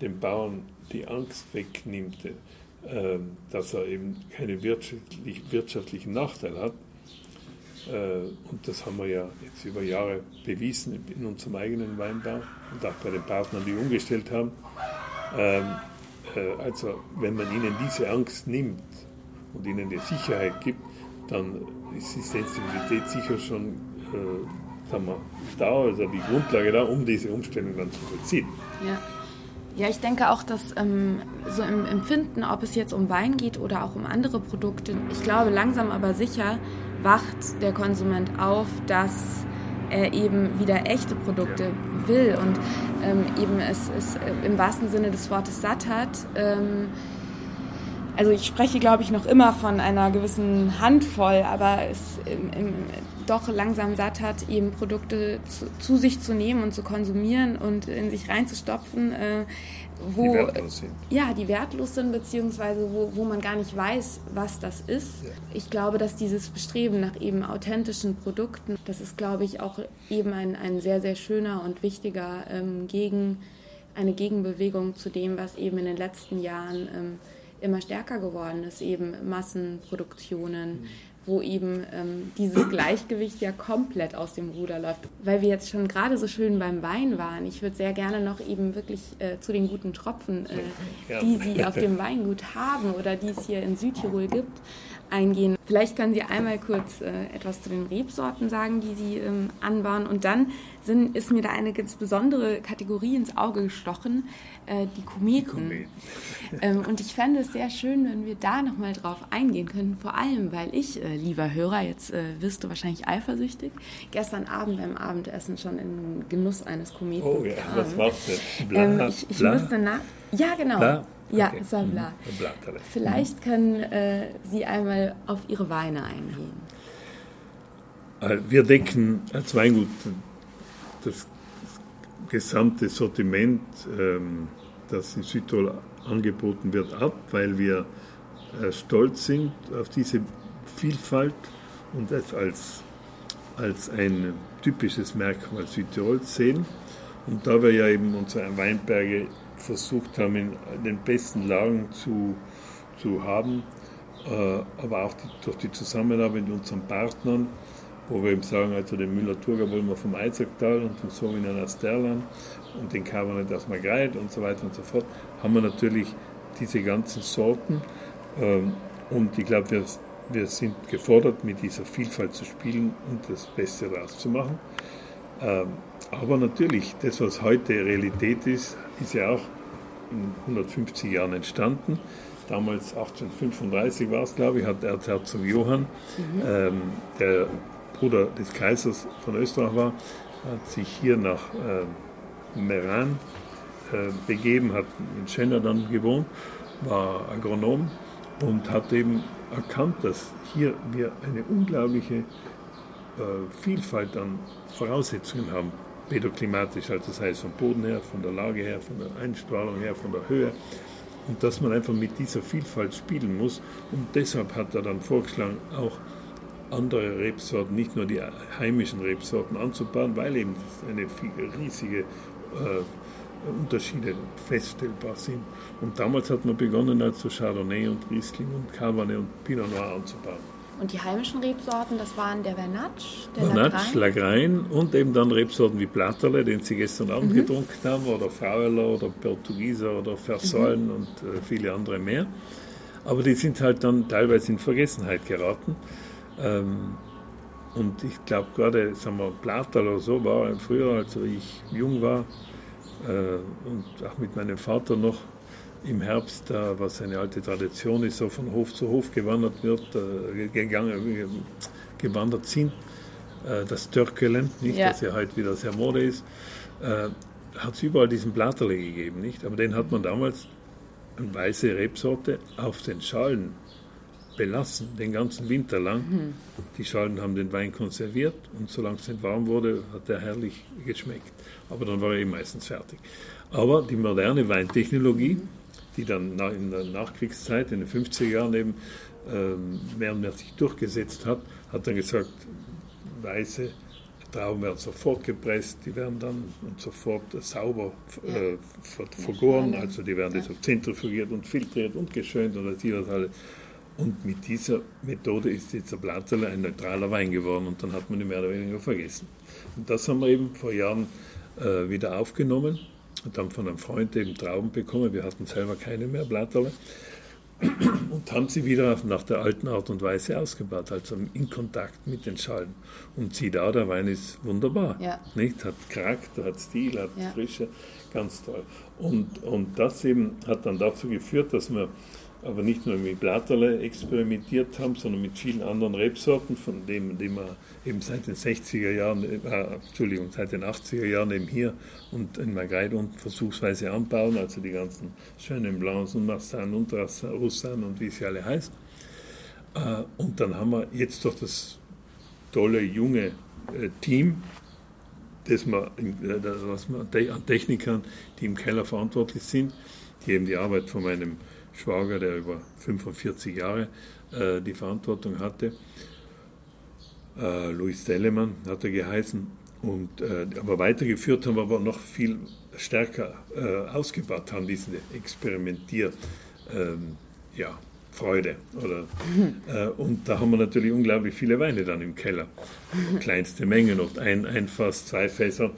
dem Bauern die Angst wegnimmt, äh, dass er eben keinen wirtschaftlich, wirtschaftlichen Nachteil hat. Äh, und das haben wir ja jetzt über Jahre bewiesen in unserem eigenen Weinbau und auch bei den Partnern, die umgestellt haben. Ähm, äh, also wenn man ihnen diese Angst nimmt und ihnen die Sicherheit gibt, dann ist die Sensibilität sicher schon äh, sagen wir, da, also die Grundlage da, um diese Umstellung dann zu vollziehen. Ja. Ja, ich denke auch, dass ähm, so im Empfinden, ob es jetzt um Wein geht oder auch um andere Produkte, ich glaube, langsam aber sicher wacht der Konsument auf, dass er eben wieder echte Produkte will und ähm, eben es, es im wahrsten Sinne des Wortes satt hat. Ähm, also ich spreche, glaube ich, noch immer von einer gewissen Handvoll, aber es im, im, doch langsam satt hat, eben Produkte zu, zu, sich zu nehmen und zu konsumieren und in sich reinzustopfen, äh, wo die wertlos sind. Ja, die wertlos sind, beziehungsweise wo, wo man gar nicht weiß, was das ist. Ja. Ich glaube, dass dieses Bestreben nach eben authentischen Produkten, das ist, glaube ich, auch eben ein, ein sehr, sehr schöner und wichtiger ähm, Gegen, eine Gegenbewegung zu dem, was eben in den letzten Jahren ähm, immer stärker geworden ist, eben Massenproduktionen, mhm. wo eben ähm, dieses Gleichgewicht ja komplett aus dem Ruder läuft. Weil wir jetzt schon gerade so schön beim Wein waren, ich würde sehr gerne noch eben wirklich äh, zu den guten Tropfen, äh, die Sie auf dem Weingut haben oder die es hier in Südtirol gibt, eingehen. Vielleicht können Sie einmal kurz äh, etwas zu den Rebsorten sagen, die Sie ähm, anbauen. Und dann sind, ist mir da eine ganz besondere Kategorie ins Auge gestochen, äh, die Kometen. Die Kometen. ähm, und ich fände es sehr schön, wenn wir da nochmal drauf eingehen könnten. Vor allem, weil ich, äh, lieber Hörer, jetzt äh, wirst du wahrscheinlich eifersüchtig, gestern Abend beim Abendessen schon in Genuss eines Kometen Oh ja, kam. was war's denn? Bla, ähm, ich ich musste nach... Ja, genau. Bla? Ja, okay. Sabla. Mhm. Vielleicht können äh, Sie einmal auf Ihre Weine eingehen. Äh, wir decken als Weingut das gesamte Sortiment, ähm, das in Südtirol angeboten wird, ab, weil wir äh, stolz sind auf diese Vielfalt und es als, als ein typisches Merkmal Südtirols sehen. Und da wir ja eben unsere Weinberge versucht haben, in den besten Lagen zu, zu haben, äh, aber auch die, durch die Zusammenarbeit mit unseren Partnern, wo wir eben sagen, also den Müller-Thurgau wollen wir vom Eisacktal und den Sauvignon aus Derland und den Cabernet aus Margret und so weiter und so fort, haben wir natürlich diese ganzen Sorten ähm, und ich glaube, wir, wir sind gefordert, mit dieser Vielfalt zu spielen und das Beste daraus zu machen. Ähm, aber natürlich, das, was heute Realität ist, ist ja auch in 150 Jahren entstanden. Damals 1835 war es, glaube ich, hat Erzherzog Johann, mhm. ähm, der Bruder des Kaisers von Österreich war, hat sich hier nach äh, Meran äh, begeben, hat in Schenner dann gewohnt, war Agronom und hat eben erkannt, dass hier wir eine unglaubliche äh, Vielfalt an Voraussetzungen haben pedoklimatisch, also das heißt vom Boden her, von der Lage her, von der Einstrahlung her, von der Höhe. Und dass man einfach mit dieser Vielfalt spielen muss. Und deshalb hat er dann vorgeschlagen, auch andere Rebsorten, nicht nur die heimischen Rebsorten anzubauen, weil eben eine riesige äh, Unterschiede feststellbar sind. Und damals hat man begonnen, also Chardonnay und Riesling und Cabernet und Pinot Noir anzubauen. Und die heimischen Rebsorten, das waren der Vernatsch, der Vernatsch, Lagrein und eben dann Rebsorten wie Platterle, den Sie gestern Abend mhm. getrunken haben, oder Fraueler oder Portugieser oder Versäulen mhm. und äh, viele andere mehr. Aber die sind halt dann teilweise in Vergessenheit geraten. Ähm, und ich glaube gerade, sagen wir, Platterle oder so war früher, als ich jung war äh, und auch mit meinem Vater noch, im Herbst, was eine alte Tradition ist, so von Hof zu Hof gewandert wird, äh, gegangen, gewandert sind. Äh, das Törkelen, nicht, ja. das ja heute wieder sehr Mode ist, äh, hat es überall diesen Blatterle gegeben, nicht? Aber den hat man damals, eine weiße Rebsorte, auf den Schalen belassen, den ganzen Winter lang. Mhm. Die Schalen haben den Wein konserviert und solange es nicht warm wurde, hat er herrlich geschmeckt. Aber dann war er eben meistens fertig. Aber die moderne Weintechnologie, mhm die dann in der Nachkriegszeit, in den 50er Jahren eben ähm, mehr und mehr sich durchgesetzt hat, hat dann gesagt, weiße Trauben werden sofort gepresst, die werden dann sofort sauber äh, vergoren, also die werden deshalb zentrifugiert und filtriert und geschönt und das alles. Und mit dieser Methode ist der Blattele ein neutraler Wein geworden und dann hat man ihn mehr oder weniger vergessen. Und das haben wir eben vor Jahren äh, wieder aufgenommen dann von einem Freund eben Trauben bekommen. Wir hatten selber keine mehr, Blatterle. und haben sie wieder nach der alten Art und Weise ausgebaut, also in Kontakt mit den Schalen. Und sieh da, der Wein ist wunderbar. Ja. Nicht? Hat Charakter, hat Stil, hat ja. Frische, ganz toll. Und, und das eben hat dann dazu geführt, dass wir aber nicht nur mit Blatterle experimentiert haben, sondern mit vielen anderen Rebsorten, von denen, die wir eben seit den 60er Jahren, äh, Entschuldigung, seit den 80er Jahren eben hier und in Margreid und versuchsweise anbauen, also die ganzen schönen Blancs und Marsan und Roussan und wie sie alle heißen. Äh, und dann haben wir jetzt doch das tolle junge äh, Team, das wir, äh, was wir an Technikern, die im Keller verantwortlich sind, die eben die Arbeit von meinem Schwager, der über 45 Jahre äh, die Verantwortung hatte. Äh, Louis Dellemann hat er geheißen. Und, äh, aber weitergeführt haben aber noch viel stärker äh, ausgebaut haben, diese Experimentier, ähm, ja, Freude. Oder, äh, und da haben wir natürlich unglaublich viele Weine dann im Keller. Kleinste Mengen, oft ein, ein Fass, zwei Fässer.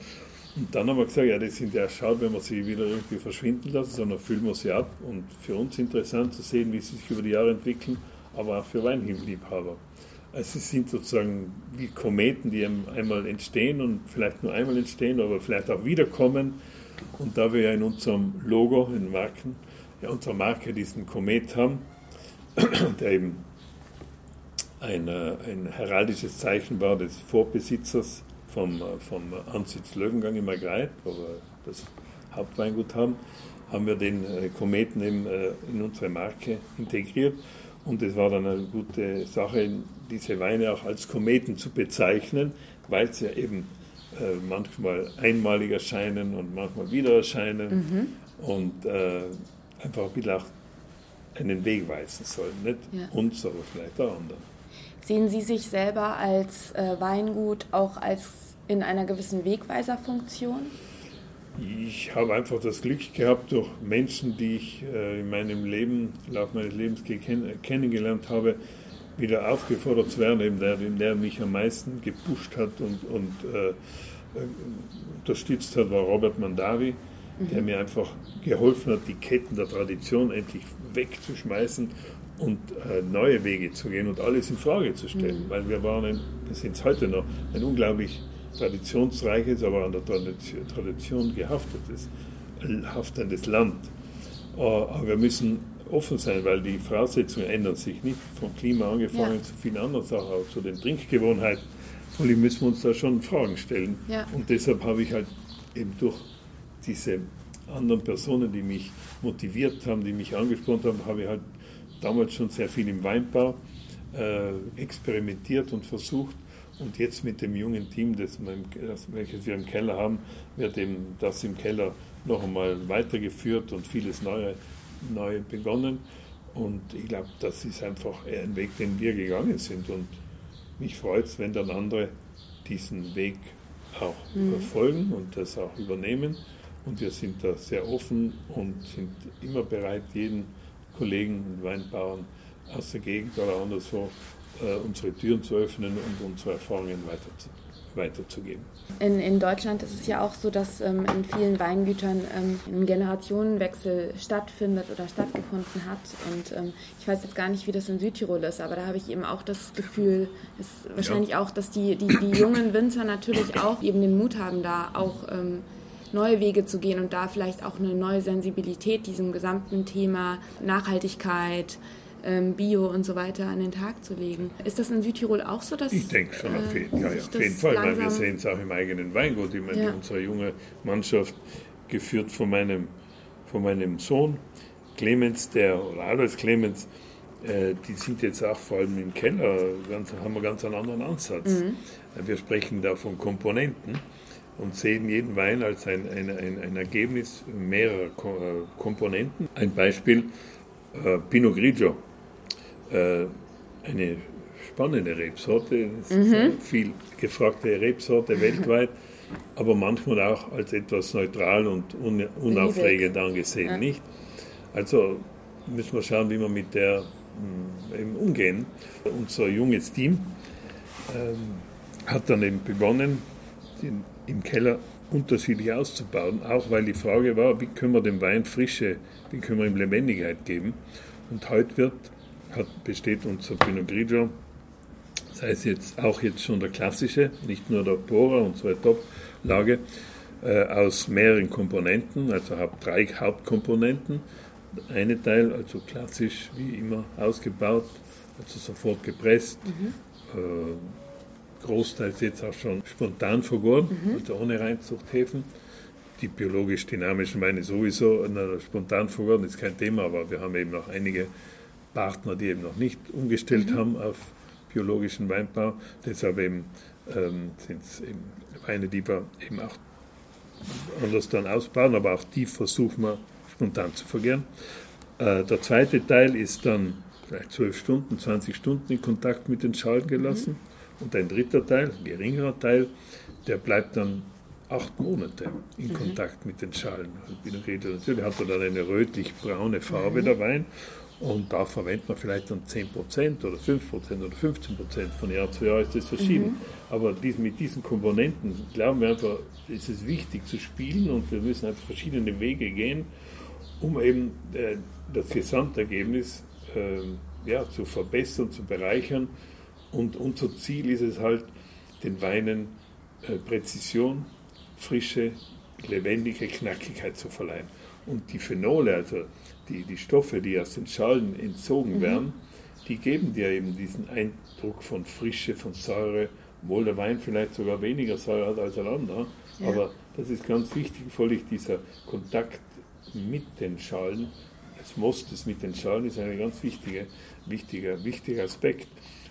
Und dann haben wir gesagt, ja, das sind ja schade, wenn wir sie wieder irgendwie verschwinden lassen, sondern füllen wir sie ab. Und für uns interessant zu sehen, wie sie sich über die Jahre entwickeln, aber auch für Weinliebhaber. Also es sind sozusagen wie Kometen, die einmal entstehen und vielleicht nur einmal entstehen, aber vielleicht auch wiederkommen. Und da wir ja in unserem Logo, in Marken, ja, unserer Marke diesen Komet haben, der eben ein, äh, ein heraldisches Zeichen war des Vorbesitzers vom, vom Ansitz Löwengang in Margreit, wo wir das Hauptweingut haben, haben wir den äh, Kometen eben äh, in unsere Marke integriert. Und es war dann eine gute Sache, diese Weine auch als Kometen zu bezeichnen, weil sie ja eben äh, manchmal einmalig erscheinen und manchmal wieder erscheinen mhm. und äh, einfach ein bisschen auch einen Weg weisen sollen. Nicht ja. uns, aber vielleicht auch anderen. Sehen Sie sich selber als äh, Weingut auch als in einer gewissen Wegweiserfunktion? Ich habe einfach das Glück gehabt, durch Menschen, die ich äh, in meinem Leben, im Laufe meines Lebens kennengelernt habe, wieder aufgefordert zu werden, eben der, der mich am meisten gepusht hat und, und äh, äh, unterstützt hat, war Robert Mandavi, mhm. der mir einfach geholfen hat, die Ketten der Tradition endlich wegzuschmeißen und äh, neue Wege zu gehen und alles in Frage zu stellen, mhm. weil wir waren, ein, wir sind es heute noch, ein unglaublich traditionsreiches, aber an der Tradition gehaftetes, haftendes Land. Äh, aber wir müssen offen sein, weil die Voraussetzungen ändern sich nicht. Vom Klima angefangen ja. zu vielen anderen Sachen, auch zu den Trinkgewohnheiten. Allem müssen wir uns da schon Fragen stellen. Ja. Und deshalb habe ich halt eben durch diese anderen Personen, die mich motiviert haben, die mich angesprochen haben, habe ich halt damals schon sehr viel im Weinbau äh, experimentiert und versucht. Und jetzt mit dem jungen Team, das, welches wir im Keller haben, wird eben das im Keller noch einmal weitergeführt und vieles Neue, Neue begonnen. Und ich glaube, das ist einfach ein Weg, den wir gegangen sind. Und mich freut es, wenn dann andere diesen Weg auch mhm. folgen und das auch übernehmen. Und wir sind da sehr offen und sind immer bereit, jeden Kollegen und Weinbauern aus der Gegend oder anderswo äh, unsere Türen zu öffnen und unsere Erfahrungen weiter weiterzugeben. In, in Deutschland ist es ja auch so, dass ähm, in vielen Weingütern ähm, ein Generationenwechsel stattfindet oder stattgefunden hat. Und ähm, ich weiß jetzt gar nicht, wie das in Südtirol ist, aber da habe ich eben auch das Gefühl, ist wahrscheinlich ja. auch, dass die, die, die jungen Winzer natürlich auch eben den Mut haben, da auch ähm, neue Wege zu gehen und da vielleicht auch eine neue Sensibilität diesem gesamten Thema Nachhaltigkeit, ähm, Bio und so weiter an den Tag zu legen. Ist das in Südtirol auch so? Dass, ich denke schon, auf, jeden, äh, ja, ja, auf jeden Fall, weil wir sehen es auch im eigenen Weingut. Ich meine, ja. unsere junge Mannschaft, geführt von meinem, von meinem Sohn Clemens, der, oder Alois Clemens, äh, die sind jetzt auch vor allem im Keller, ganz, haben wir ganz einen anderen Ansatz. Mhm. Wir sprechen da von Komponenten und sehen jeden Wein als ein, ein, ein, ein Ergebnis mehrerer äh, Komponenten. Ein Beispiel, äh, Pinot Grigio äh, eine spannende Rebsorte, mhm. viel gefragte Rebsorte weltweit, aber manchmal auch als etwas neutral und un unaufregend angesehen, ja. nicht? Also müssen wir schauen, wie wir mit der mh, hm, eben umgehen. Unser junges Team ähm, hat dann eben begonnen, den, im Keller unterschiedlich auszubauen, auch weil die Frage war, wie können wir dem Wein Frische, wie können wir ihm Lebendigkeit geben. Und heute wird, hat, besteht unser Pinot Grigio, sei es jetzt auch jetzt schon der klassische, nicht nur der Bohrer und zwei Top-Lage, äh, aus mehreren Komponenten, also hat drei Hauptkomponenten. Eine Teil, also klassisch wie immer ausgebaut, also sofort gepresst, mhm. äh, großteils jetzt auch schon spontan vergoren, mhm. also ohne Reinzuchthäfen. Die biologisch dynamischen Weine sowieso na, spontan vergoren, ist kein Thema, aber wir haben eben noch einige Partner, die eben noch nicht umgestellt mhm. haben auf biologischen Weinbau. Deshalb eben ähm, sind es eben Weine, die wir eben auch anders dann ausbauen, aber auch die versuchen wir spontan zu vergären. Äh, der zweite Teil ist dann vielleicht 12 Stunden, 20 Stunden in Kontakt mit den Schalen gelassen. Mhm. Und ein dritter Teil, ein geringerer Teil, der bleibt dann acht Monate in mhm. Kontakt mit den Schalen. Natürlich hat er dann eine rötlich-braune Farbe, mhm. der Wein. Und da verwendet man vielleicht dann 10% oder 5% oder 15% von Jahr zu Jahr ist das verschieden. Mhm. Aber mit diesen Komponenten glauben wir einfach, ist es wichtig zu spielen und wir müssen einfach verschiedene Wege gehen, um eben äh, das Gesamtergebnis äh, ja, zu verbessern, zu bereichern. Und unser Ziel ist es halt, den Weinen äh, Präzision, Frische, lebendige Knackigkeit zu verleihen. Und die Phenole, also die, die Stoffe, die aus den Schalen entzogen mhm. werden, die geben dir eben diesen Eindruck von Frische, von Säure, obwohl der Wein vielleicht sogar weniger Säure hat als ein anderer. Ja. Aber das ist ganz wichtig, völlig dieser Kontakt mit den Schalen, das Mostes mit den Schalen ist ein ganz wichtiger, wichtiger, wichtiger Aspekt.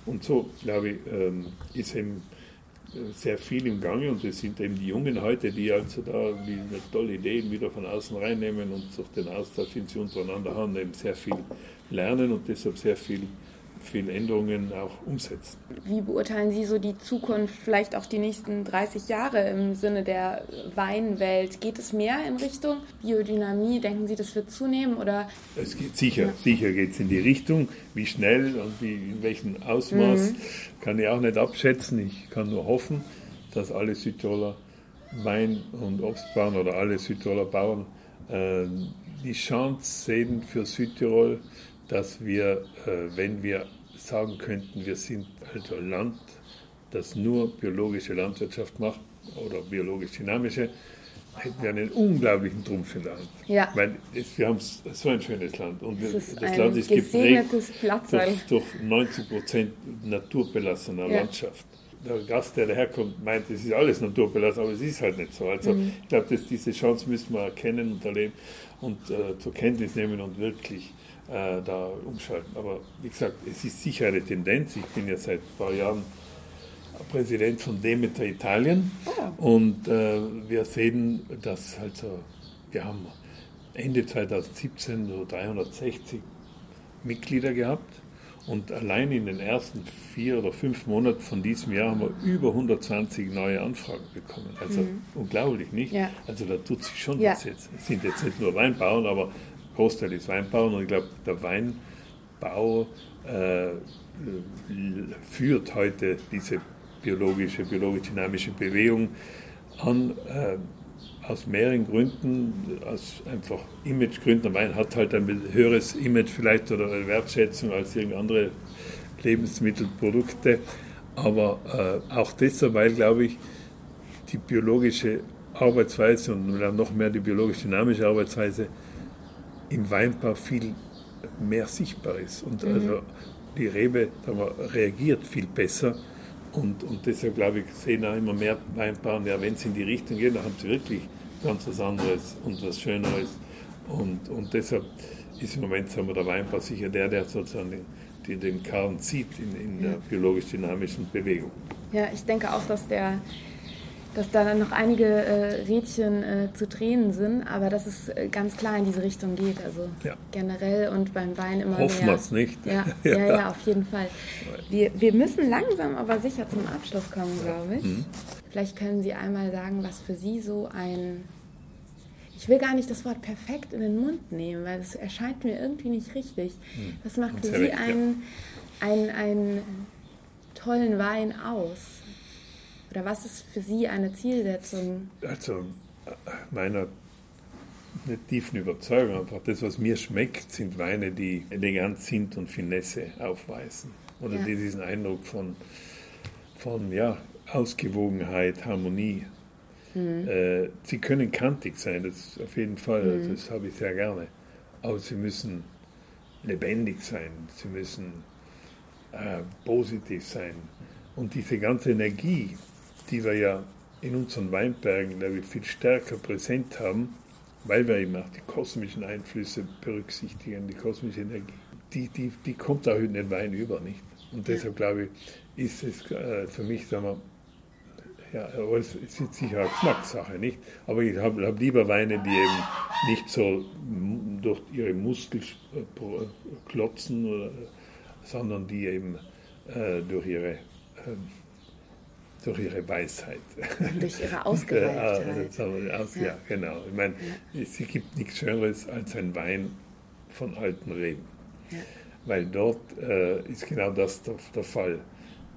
Und so, glaube ich, ähm, ist eben sehr viel im Gange und es sind eben die Jungen heute, die also da die tolle Ideen wieder von außen reinnehmen und durch den Austausch, den sie untereinander haben, eben sehr viel lernen und deshalb sehr viel viele Änderungen auch umsetzen. Wie beurteilen Sie so die Zukunft, vielleicht auch die nächsten 30 Jahre im Sinne der Weinwelt? Geht es mehr in Richtung Biodynamie? Denken Sie, das wird zunehmen? Oder? Es geht sicher, ja. sicher geht es in die Richtung. Wie schnell und wie, in welchem Ausmaß mhm. kann ich auch nicht abschätzen. Ich kann nur hoffen, dass alle Südtiroler Wein- und Obstbauern oder alle Südtiroler Bauern äh, die Chance sehen für Südtirol, dass wir, äh, wenn wir sagen könnten, wir sind also ein Land, das nur biologische Landwirtschaft macht oder biologisch dynamische, hätten wir einen unglaublichen Trumpf in der Hand. Ja. Weil es, wir haben so ein schönes Land und wir, das Land ist geprägt durch, durch 90 Prozent naturbelassener ja. Landschaft. Der Gast, der daherkommt, meint, es ist alles naturbelassen, aber es ist halt nicht so. Also mhm. ich glaube, diese Chance müssen wir erkennen und erleben und äh, zur Kenntnis nehmen und wirklich äh, da umschalten. Aber wie gesagt, es ist sicher eine Tendenz. Ich bin ja seit ein paar Jahren Präsident von Demeter Italien oh. und äh, wir sehen, dass also, wir haben Ende 2017 so 360 Mitglieder gehabt und allein in den ersten vier oder fünf Monaten von diesem Jahr haben wir über 120 neue Anfragen bekommen. Also mhm. unglaublich, nicht? Ja. Also da tut sich schon ja. was jetzt. Es sind jetzt nicht nur Weinbauern, aber Großteil ist Weinbau und ich glaube, der Weinbau äh, führt heute diese biologische, biologisch-dynamische Bewegung an, äh, aus mehreren Gründen, aus einfach Imagegründen. Der Wein hat halt ein höheres Image vielleicht oder eine Wertschätzung als irgendeine andere Lebensmittelprodukte, aber äh, auch deshalb, weil, glaube ich, die biologische Arbeitsweise und noch mehr die biologisch-dynamische Arbeitsweise im Weinbau viel mehr sichtbar ist. Und mhm. also die Rebe reagiert viel besser. Und, und deshalb glaube ich, sehen auch immer mehr Weinbauern, ja, wenn sie in die Richtung gehen, dann haben sie wirklich ganz was anderes und was Schöneres. Und, und deshalb ist im Moment sagen wir, der Weinbau sicher der, der sozusagen den, den, den Karren zieht in, in der biologisch-dynamischen Bewegung. Ja, ich denke auch, dass der dass da noch einige äh, Rädchen äh, zu drehen sind, aber dass es äh, ganz klar in diese Richtung geht. Also ja. generell und beim Wein immer Hoffen mehr. Hoffen wir es nicht. Ja, ja, ja, ja, auf jeden Fall. Wir, wir müssen langsam aber sicher zum Abschluss kommen, glaube ich. Mhm. Vielleicht können Sie einmal sagen, was für Sie so ein... Ich will gar nicht das Wort perfekt in den Mund nehmen, weil das erscheint mir irgendwie nicht richtig. Mhm. Was macht für Sie einen, einen, einen tollen Wein aus? Oder was ist für Sie eine Zielsetzung? Also meiner eine tiefen Überzeugung. Einfach das, was mir schmeckt, sind Weine, die elegant sind und Finesse aufweisen. Oder ja. die diesen Eindruck von, von ja, Ausgewogenheit, Harmonie. Mhm. Äh, sie können kantig sein, das auf jeden Fall, mhm. das habe ich sehr gerne. Aber sie müssen lebendig sein, sie müssen äh, positiv sein. Und diese ganze Energie, die wir ja in unseren Weinbergen, glaube ich, viel stärker präsent haben, weil wir eben auch die kosmischen Einflüsse berücksichtigen, die kosmische Energie, die, die, die kommt auch in den Wein über, nicht? Und deshalb glaube ich, ist es äh, für mich, sagen wir, ja, es ist sicher eine Geschmackssache, nicht? Aber ich habe hab lieber Weine, die eben nicht so durch ihre Muskeln äh, klotzen, oder, sondern die eben äh, durch ihre äh, durch ihre Weisheit. Durch ihre Ausgereiftheit. ja. ja, genau. Ich meine, ja. es gibt nichts Schöneres als ein Wein von alten Reben. Ja. Weil dort äh, ist genau das der, der, Fall.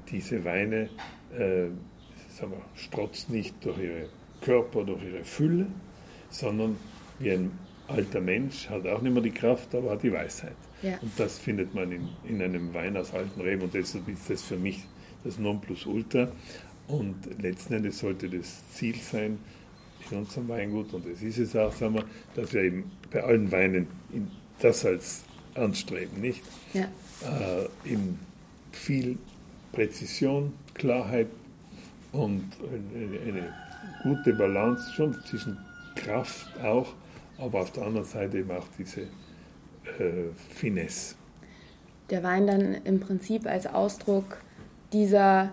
Diese Weine äh, sagen wir, strotzen nicht durch ihren Körper, durch ihre Fülle, sondern wie ein alter Mensch hat auch nicht mehr die Kraft, aber hat die Weisheit. Ja. Und das findet man in, in einem Wein aus alten Reben und deshalb ist das für mich das Nonplusultra. Und letzten Endes sollte das Ziel sein in unserem Weingut, und das ist es auch, sagen wir, dass wir eben bei allen Weinen das als anstreben, nicht? Ja. Äh, in viel Präzision, Klarheit und eine, eine, gute Balance schon zwischen Kraft auch, aber auf der anderen Seite eben auch diese äh, Finesse. Der Wein dann im Prinzip als Ausdruck dieser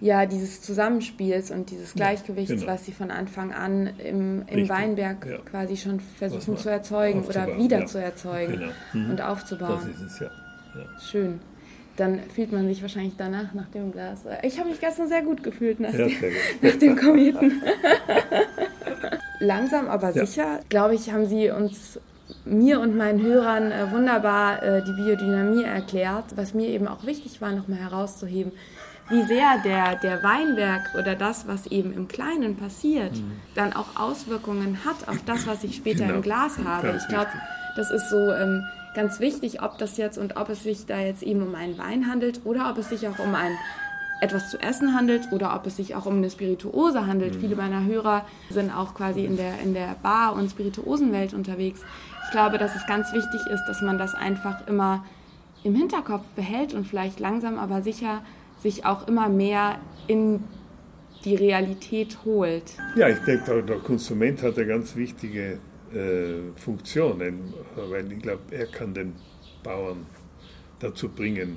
ja, dieses Zusammenspiels und dieses Gleichgewichts, ja, genau. was sie von Anfang an im, im Weinberg ja. quasi schon versuchen zu erzeugen oder wieder ja. zu erzeugen genau. mhm. und aufzubauen. Das ist es, ja. Schön. Dann fühlt man sich wahrscheinlich danach nach dem Glas. Ich habe mich gestern sehr gut gefühlt nach, dem, nach dem Kometen. Langsam aber sicher, glaube ich, haben sie uns mir und meinen Hörern äh, wunderbar äh, die Biodynamie erklärt, was mir eben auch wichtig war, nochmal herauszuheben wie sehr der, der Weinberg oder das, was eben im Kleinen passiert, mhm. dann auch Auswirkungen hat auf das, was ich später genau. im Glas habe. Ich glaube, das ist so ähm, ganz wichtig, ob das jetzt und ob es sich da jetzt eben um einen Wein handelt oder ob es sich auch um ein etwas zu essen handelt oder ob es sich auch um eine Spirituose handelt. Mhm. Viele meiner Hörer sind auch quasi in der, in der Bar- und Spirituosenwelt unterwegs. Ich glaube, dass es ganz wichtig ist, dass man das einfach immer im Hinterkopf behält und vielleicht langsam aber sicher sich auch immer mehr in die Realität holt. Ja, ich denke, der Konsument hat eine ganz wichtige äh, Funktion, weil ich glaube, er kann den Bauern dazu bringen,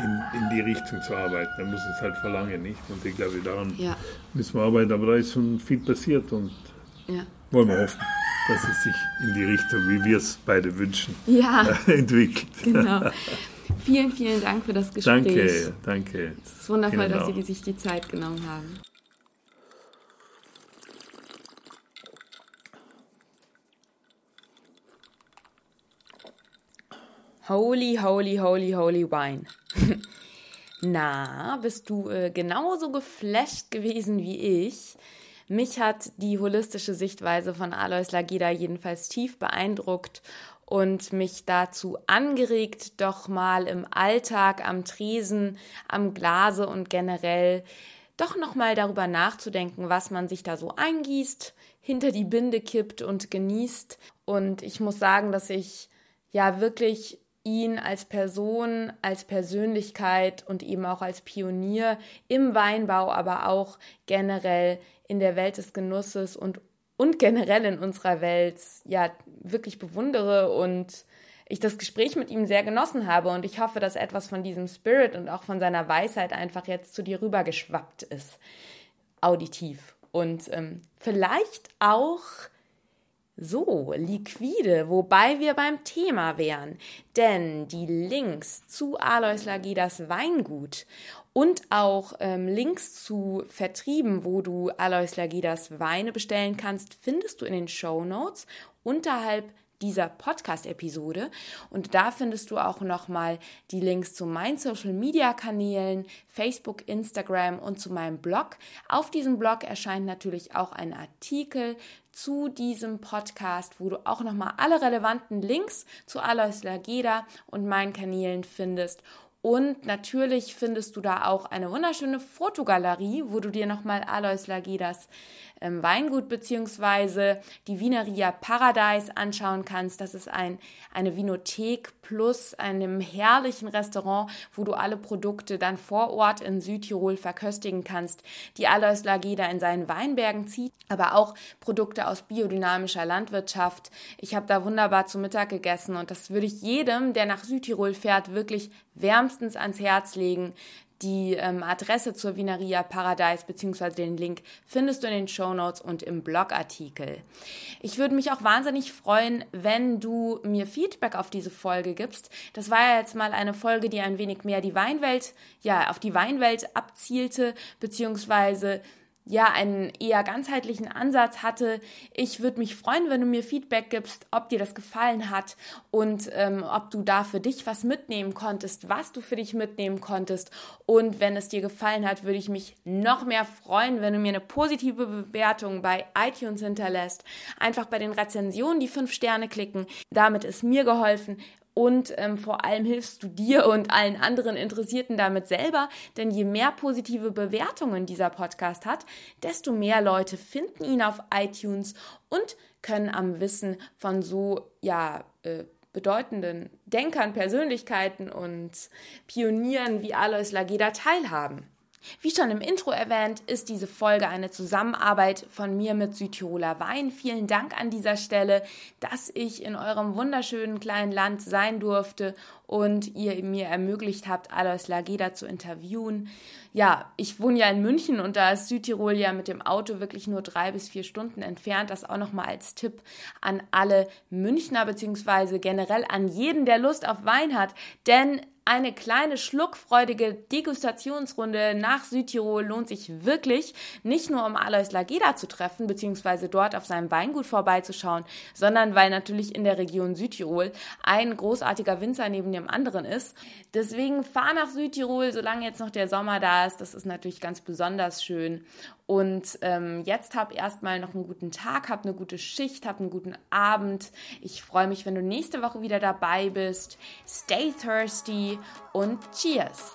in, in die Richtung zu arbeiten. Er muss es halt verlangen, nicht? Und ich glaube, daran ja. müssen wir arbeiten. Aber da ist schon viel passiert und ja. wollen wir hoffen, dass es sich in die Richtung, wie wir es beide wünschen, ja. entwickelt. Genau. Vielen, vielen Dank für das Gespräch. Danke, danke. Es ist wundervoll, genau. dass Sie sich die Zeit genommen haben. Holy, holy, holy, holy wine. Na, bist du äh, genauso geflasht gewesen wie ich? Mich hat die holistische Sichtweise von Alois Lageda jedenfalls tief beeindruckt und mich dazu angeregt, doch mal im Alltag, am Tresen, am Glase und generell doch noch mal darüber nachzudenken, was man sich da so eingießt, hinter die Binde kippt und genießt. Und ich muss sagen, dass ich ja wirklich ihn als Person, als Persönlichkeit und eben auch als Pionier im Weinbau, aber auch generell in der Welt des Genusses und und generell in unserer Welt ja wirklich bewundere und ich das Gespräch mit ihm sehr genossen habe und ich hoffe, dass etwas von diesem Spirit und auch von seiner Weisheit einfach jetzt zu dir rübergeschwappt ist, auditiv. Und ähm, vielleicht auch so, liquide, wobei wir beim Thema wären. Denn die Links zu Alois Lagidas Weingut und auch ähm, Links zu Vertrieben, wo du Alois Lagidas Weine bestellen kannst, findest du in den Show Notes unterhalb dieser Podcast-Episode. Und da findest du auch nochmal die Links zu meinen Social-Media-Kanälen, Facebook, Instagram und zu meinem Blog. Auf diesem Blog erscheint natürlich auch ein Artikel zu diesem Podcast, wo du auch nochmal alle relevanten Links zu Alois Lageda und meinen Kanälen findest und natürlich findest du da auch eine wunderschöne Fotogalerie, wo du dir nochmal Alois Lagedas ähm, Weingut bzw. die Vineria Paradise anschauen kannst. Das ist ein, eine Vinothek plus einem herrlichen Restaurant, wo du alle Produkte dann vor Ort in Südtirol verköstigen kannst, die Alois Lageda in seinen Weinbergen zieht, aber auch Produkte aus biodynamischer Landwirtschaft. Ich habe da wunderbar zu Mittag gegessen und das würde ich jedem, der nach Südtirol fährt, wirklich wärmstens ans Herz legen. Die ähm, Adresse zur Vineria Paradise bzw. den Link findest du in den Show Notes und im Blogartikel. Ich würde mich auch wahnsinnig freuen, wenn du mir Feedback auf diese Folge gibst. Das war ja jetzt mal eine Folge, die ein wenig mehr die Weinwelt, ja, auf die Weinwelt abzielte, beziehungsweise ja einen eher ganzheitlichen Ansatz hatte. Ich würde mich freuen, wenn du mir Feedback gibst, ob dir das gefallen hat und ähm, ob du da für dich was mitnehmen konntest, was du für dich mitnehmen konntest. Und wenn es dir gefallen hat, würde ich mich noch mehr freuen, wenn du mir eine positive Bewertung bei iTunes hinterlässt. Einfach bei den Rezensionen die fünf Sterne klicken. Damit ist mir geholfen und ähm, vor allem hilfst du dir und allen anderen Interessierten damit selber, denn je mehr positive Bewertungen dieser Podcast hat, desto mehr Leute finden ihn auf iTunes und können am Wissen von so ja äh, bedeutenden Denkern, Persönlichkeiten und Pionieren wie Alois Lageda teilhaben. Wie schon im Intro erwähnt, ist diese Folge eine Zusammenarbeit von mir mit Südtiroler Wein. Vielen Dank an dieser Stelle, dass ich in eurem wunderschönen kleinen Land sein durfte und ihr mir ermöglicht habt, Alois Lageda zu interviewen. Ja, ich wohne ja in München und da ist Südtirol ja mit dem Auto wirklich nur drei bis vier Stunden entfernt. Das auch nochmal als Tipp an alle Münchner beziehungsweise generell an jeden, der Lust auf Wein hat. Denn eine kleine schluckfreudige Degustationsrunde nach Südtirol lohnt sich wirklich, nicht nur um Alois Lageda zu treffen, beziehungsweise dort auf seinem Weingut vorbeizuschauen, sondern weil natürlich in der Region Südtirol ein großartiger Winzer neben dem anderen ist. Deswegen fahr nach Südtirol, solange jetzt noch der Sommer da ist. Das ist natürlich ganz besonders schön. Und ähm, jetzt hab erstmal noch einen guten Tag, hab eine gute Schicht, hab einen guten Abend. Ich freue mich, wenn du nächste Woche wieder dabei bist. Stay thirsty und cheers!